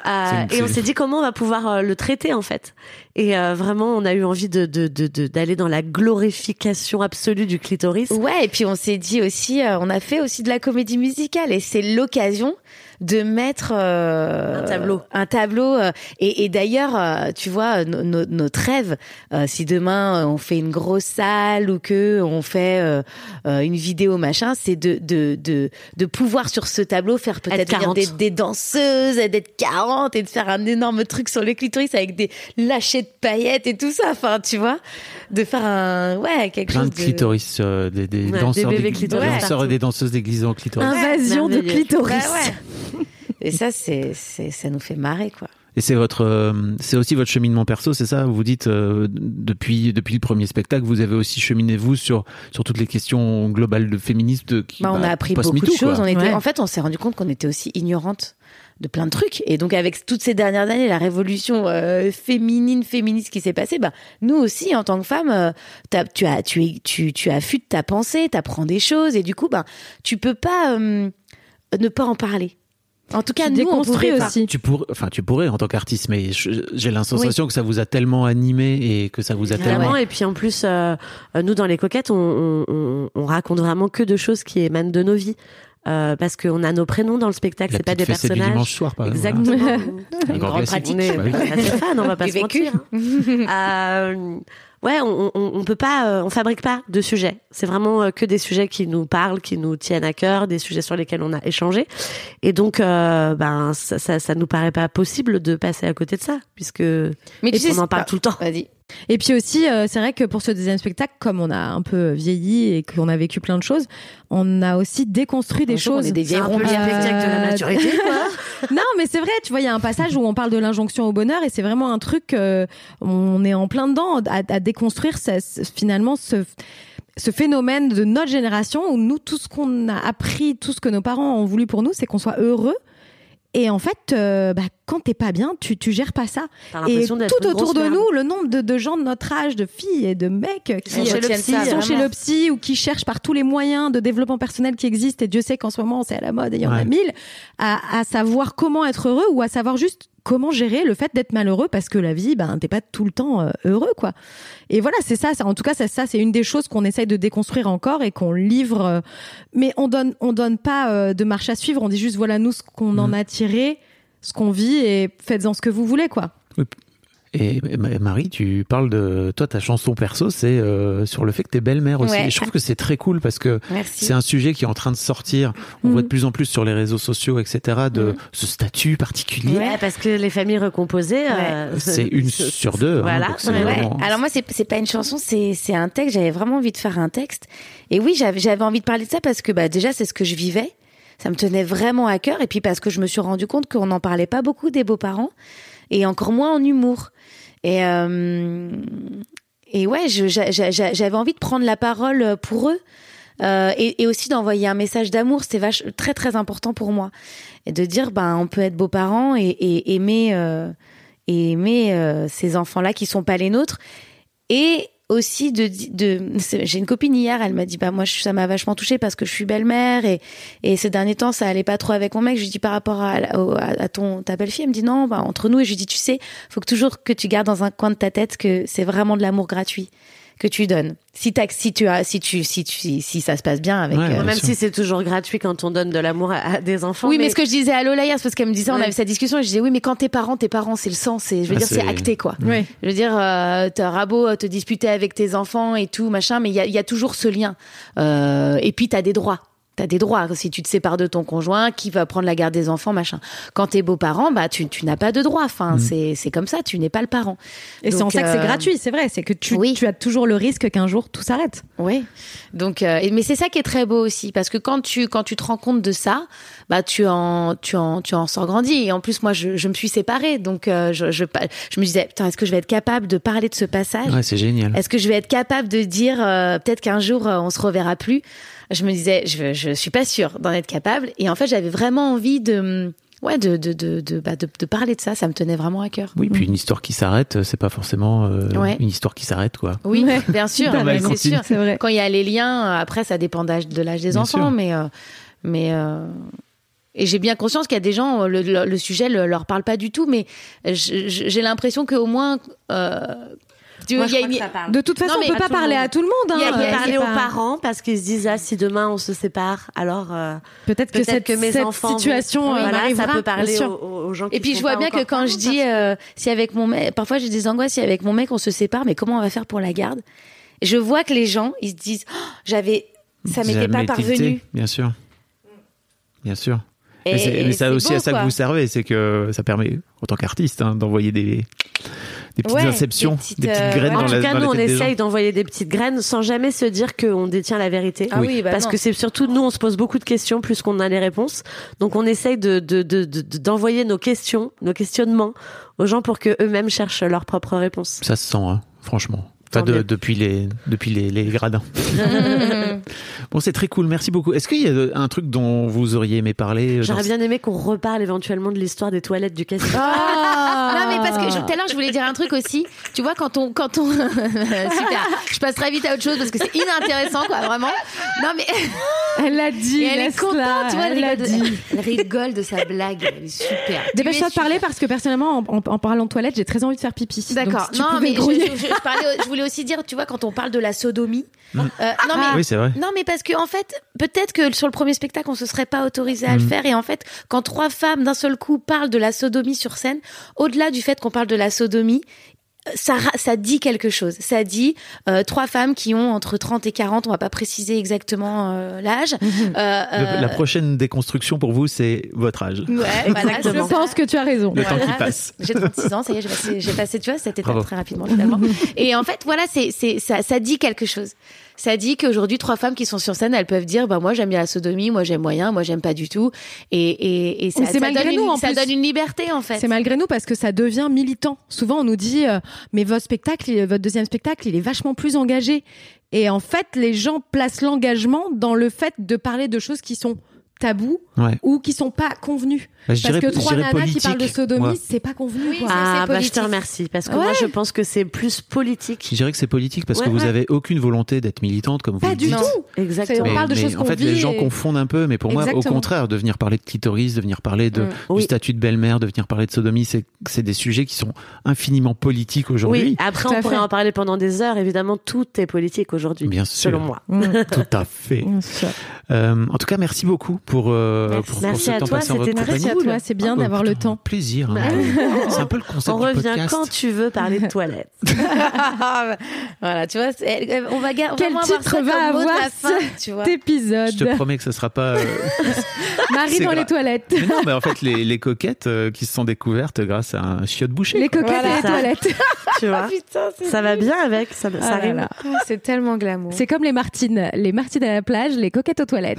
Euh, et on s'est dit comment on va pouvoir euh, le traiter en fait. Et euh, vraiment, on a eu envie de de- de- de- d'aller dans la glorification absolue du clitoris. Ouais, et puis on s'est dit aussi, euh, on a fait aussi de la comédie musicale et c'est l'occasion de mettre euh, Un tableau. un tableau. euh, et et d'ailleurs, euh, tu vois, no- no- notre rêve, euh, si demain on fait une grosse salle ou que on fait euh, euh, une vidéo machin, c'est de de de de pouvoir sur ce tableau faire peut-être Être venir 40. des, des danseuses, et d'être 40 et de faire un énorme truc sur le clitoris avec des lâchers de paillettes et tout ça. Enfin, tu vois, de faire un ouais quelque Plein chose de clitoris, euh, des, des Ouais, danseurs, des clitoris danseurs et des danseuses d'église en clitoris. Invasion de clitoris. Bah ouais. Et ça, c'est, c'est, ça nous fait marrer, quoi. Et c'est votre, euh, c'est aussi votre cheminement perso, c'est ça? Vous dites euh, depuis depuis le premier spectacle, vous avez aussi cheminé vous sur sur toutes les questions globales de féminisme. De, qui, Bah, on bah, a appris beaucoup de choses. quoi. On était, Ouais. en fait, on s'est rendu compte qu'on était aussi ignorante de plein de trucs. Et donc, avec toutes ces dernières années, la révolution euh, féminine, féministe qui s'est passée, bah, nous aussi, en tant que femmes, euh, tu as, tu, es- tu, tu affûtes ta pensée, t'apprends des choses, et du coup, bah, tu peux pas euh, ne pas en parler. En tout cas, nous, on pas. aussi. Tu pourrais, enfin, tu pourrais en tant qu'artiste, mais j'ai la sensation que ça vous a tellement animé et que ça vous a tellement. Vraiment, et puis en plus, euh, euh, nous dans les coquettes, on, on, on- on raconte vraiment que de choses qui émanent de nos vies. Euh, parce qu'on a nos prénoms dans le spectacle, c'est pas des fessée du personnages. dimanche soir, par exemple. Exactement. Un grand grande pratique. On est assez fan, on va pas se mentir. Euh, ouais, on, on, on peut pas, euh, on fabrique pas de sujets. C'est vraiment euh, que des sujets qui nous parlent, qui nous tiennent à cœur, des sujets sur lesquels on a échangé. Et donc, euh, ben, ça, ça, ça nous paraît pas possible de passer à côté de ça, puisque Mais tu sais, on en parle pas- tout le temps. Vas-y. Et puis aussi, euh, c'est vrai que pour ce deuxième spectacle, comme on a un peu vieilli et qu'on a vécu plein de choses, on a aussi déconstruit des On choses. est des vieilles spectacle de la Euh, maturité, quoi. Non, mais c'est vrai, tu vois, il y a un passage où on parle de l'injonction au bonheur et c'est vraiment un truc, euh, on est en plein dedans à, à déconstruire finalement ce, ce phénomène de notre génération où nous, tout ce qu'on a appris, tout ce que nos parents ont voulu pour nous, c'est qu'on soit heureux. Et en fait, euh, bah, quand t'es pas bien, tu, tu gères pas ça. T'as Et l'impression d'être tout autour de merde. nous, le nombre de, de gens de notre âge, de filles et de mecs qui sont chez le psy, sont vraiment. chez le psy ou qui cherchent par tous les moyens de développement personnel qui existent, et Dieu sait qu'en ce moment c'est à la mode et il y en a mille, à, à savoir comment être heureux ou à savoir juste comment gérer le fait d'être malheureux parce que la vie, ben, t'es pas tout le temps euh, heureux, quoi. Et voilà, c'est ça, ça. En tout cas, ça, ça c'est une des choses qu'on essaye de déconstruire encore et qu'on livre. euh, mais on donne, on donne pas euh, de marche à suivre. On dit juste, voilà, nous, ce qu'on en a tiré, ce qu'on vit et faites-en ce que vous voulez, quoi. Et Ma- Marie, tu parles de toi, ta chanson perso, c'est euh, sur le fait que t'es belle-mère aussi. Ouais. Et je trouve que c'est très cool parce que Merci. c'est un sujet qui est en train de sortir. On voit de plus en plus sur les réseaux sociaux, etc., de ce statut particulier. Ouais, parce que les familles recomposées, euh, C'est une sur deux. hein, Voilà. donc c'est Ouais, ouais. vraiment- Alors moi, c'est c'est pas une chanson, c'est c'est un texte. J'avais vraiment envie de faire un texte. Et oui, j'avais j'avais envie de parler de ça parce que bah déjà, c'est ce que je vivais. Ça me tenait vraiment à cœur. Et puis parce que je me suis rendu compte qu'on n'en parlait pas beaucoup des beaux-parents et encore moins en humour. Et euh, et ouais, j'avais envie de prendre la parole pour eux. Euh, et, aussi d'envoyer un message d'amour, c'était vache très très important pour moi, et de dire ben on peut être beaux-parents et, aimer euh, et aimer euh, ces enfants-là qui sont pas les nôtres, et aussi de, de j'ai une copine hier, elle m'a dit bah moi ça m'a vachement touchée parce que je suis belle-mère et et ces derniers temps ça allait pas trop avec mon mec. Je lui dis par rapport à, à, à ton ta belle-fille, elle me dit non bah entre nous et je lui dis tu sais faut que toujours que tu gardes dans un coin de ta tête que c'est vraiment de l'amour gratuit que tu donnes. Si t'as si tu as si tu si tu si, si ça se passe bien avec Ouais, euh, Même sûr. si c'est toujours gratuit quand on donne de l'amour à, à des enfants. oui, mais, ce que je disais à Lola hier, c'est parce qu'elle me disait, on avait cette discussion, et je disais, oui, mais quand t'es parents, tes parents, c'est le sang, c'est, je veux Ah, dire, c'est acté, quoi. Ouais. Je veux dire, euh, t'auras beau te disputer avec tes enfants et tout, machin, mais il y a, y a toujours ce lien. Euh, et puis, t'as des droits. T'as des droits. Si tu te sépares de ton conjoint, qui va prendre la garde des enfants, machin. Quand t'es beau-parent, bah, tu, tu n'as pas de droits. Enfin, c'est, c'est comme ça, tu n'es pas le parent. Et c'est en ça que c'est euh, gratuit, c'est vrai. C'est que tu, oui. tu as toujours le risque qu'un jour tout s'arrête. Oui. Donc, euh, mais c'est ça qui est très beau aussi, parce que quand tu quand tu te rends compte de ça, bah tu en tu en tu en sors grandi. Et en plus, moi, je, je me suis séparée, donc euh, je, je je me disais, putain, est-ce que je vais être capable de parler de ce passage? Ouais, c'est génial. Est-ce que je vais être capable de dire euh, peut-être qu'un jour euh, on se reverra plus? Je me disais, je je suis pas sûre d'en être capable. Et en fait, j'avais vraiment envie de ouais de de de de, bah, de de parler de ça. Ça me tenait vraiment à cœur. Oui, puis une histoire qui s'arrête, c'est pas forcément euh, Ouais. une histoire qui s'arrête, quoi. Oui, Ouais. bien sûr, c'est sûr. C'est vrai. Quand il y a les liens, euh, après ça dépend de l'âge des Bien enfants, sûr. mais euh, mais euh, et j'ai bien conscience qu'il y a des gens euh, le, le, le sujet le, leur parle pas du tout, mais j'ai l'impression qu'au moins euh, tu Moi, vois, je il y a crois une- que ça parle. De toute façon, on peut pas parler monde. à tout le monde. Hein. Il y a- il y a- On peut Euh, parler aux pas- parents parce qu'ils se disent ah si demain on se sépare alors euh, Peut-être que cette, que mes cette enfants situation vont- euh, voilà, ça peut parler aux, gens qui Et puis je vois bien que quand je dis euh, si avec mon mec, parfois j'ai des angoisses si avec mon mec on se sépare, mais comment on va faire pour la garde? Je vois que les gens ils se disent Oh, j'avais ça m'était pas parvenu. Bien sûr. Bien sûr. Et- mais mais c'est c'est aussi beau, à ça quoi. que vous servez, c'est que ça permet, en tant qu'artiste, hein, d'envoyer des, des petites Ouais, inceptions, des des petites, petites, euh, graines ouais. dans En la, tout cas, dans nous, on essaye d'envoyer des petites graines sans jamais se dire qu'on détient la vérité. Ah oui, bah Parce non. que c'est surtout, nous, on se pose beaucoup de questions plus qu'on a les réponses. Donc, on essaye de, de, de, de- d'envoyer nos questions, nos questionnements aux gens pour que eux-mêmes cherchent leurs propres réponses. Ça se sent, hein, franchement. De- depuis les, depuis les, les gradins. bon, c'est très cool. Merci beaucoup. Est-ce qu'il y a un truc dont vous auriez aimé parler euh, J'aurais dans- bien aimé qu'on reparle éventuellement de l'histoire des toilettes du casting. Non mais parce que je- tout à l'heure je voulais dire un truc aussi. Tu vois quand on quand on super. Je passe très vite à autre chose parce que c'est inintéressant quoi vraiment. Non mais Elle l'a dit. et elle est contente, tu vois, elle elle rigole, dit. de, elle rigole de sa blague, elle est super. Dépêche-toi de parler parce que personnellement, en, en- en parlant de toilette, j'ai très envie de faire pipi. D'accord. si Non mais je, je- je parlais- je voulais aussi dire, tu vois, quand on parle de la sodomie. euh, non mais Oui, c'est vrai. Non, mais parce que en fait, peut-être que sur le premier spectacle, on se serait pas autorisé à le faire. Et en fait, quand trois femmes d'un seul coup parlent de la sodomie sur scène, au-delà du fait qu'on parle de la sodomie, ça, ça dit quelque chose. Ça dit euh, trois femmes qui ont entre 30 et 40, on va pas préciser exactement euh, l'âge. Euh, Le- euh, la prochaine déconstruction pour vous, c'est votre âge. Ouais, voilà, Je pense que tu as raison. Le temps qui passe. J'ai 36 ans, ça y est, j'ai passé, passé, tu vois, cette étape Bravo. très rapidement finalement. Et en fait, voilà, c'est, c'est, ça, ça dit quelque chose. Ça dit qu'aujourd'hui, trois femmes qui sont sur scène, elles peuvent dire, bah moi j'aime bien la sodomie, moi j'aime moyen, moi j'aime pas du tout. Et, et, et ça, ça malgré donne nous, une, ça donne une liberté en fait. C'est malgré nous parce que ça devient militant. Souvent, on nous dit, euh, mais votre spectacle, votre deuxième spectacle, il est vachement plus engagé. Et en fait, les gens placent l'engagement dans le fait de parler de choses qui sont tabous Ouais. ou qui sont pas convenus. Bah, Parce dirais- que trois nanas qui parlent de sodomie, Ouais. c'est pas convenu. Oui, quoi. c'est- Ah, bah, je te remercie parce que Ouais. moi, je pense que c'est plus politique. Je dirais que c'est politique parce que Ouais, vous avez aucune volonté d'être militante comme vous Pas le du dites. tout. C'est- Exactement. On parle de mais choses en fait, les gens confondent un peu, mais pour moi, au contraire, de venir parler de clitoris, de venir parler de, Mm. du Oui. statut de belle-mère, de venir parler de sodomie, c'est c'est des sujets qui sont infiniment politiques aujourd'hui. Oui, après, Tout on pourrait en parler pendant des heures. Évidemment, tout est politique aujourd'hui. Bien sûr. Selon moi. Mm. Tout à fait. Euh, en tout cas, merci beaucoup pour, euh, Merci. pour, pour Merci ce à temps toi, passé en votre c'était. Merci à toi, c'est bien Ah, bah, d'avoir le temps. Plaisir. hein. C'est un peu le concept On du revient podcast. quand tu veux parler de toilettes. voilà, tu vois, on va Quel titre ça va de avoir la fin, tu vois. Cet épisode. Je te promets que ce sera pas. euh, Marie dans les toilettes. Mais non, mais en fait, les, les coquettes euh, qui se sont découvertes grâce à un chiotte bouché. Les coquettes Voilà. et les Ça. toilettes. tu vois. Putain, c'est Ça va bien avec. Ça, ça Ah là rime. là. Ah, c'est tellement glamour. C'est comme les Martines. Les Martines à la plage, les coquettes aux toilettes.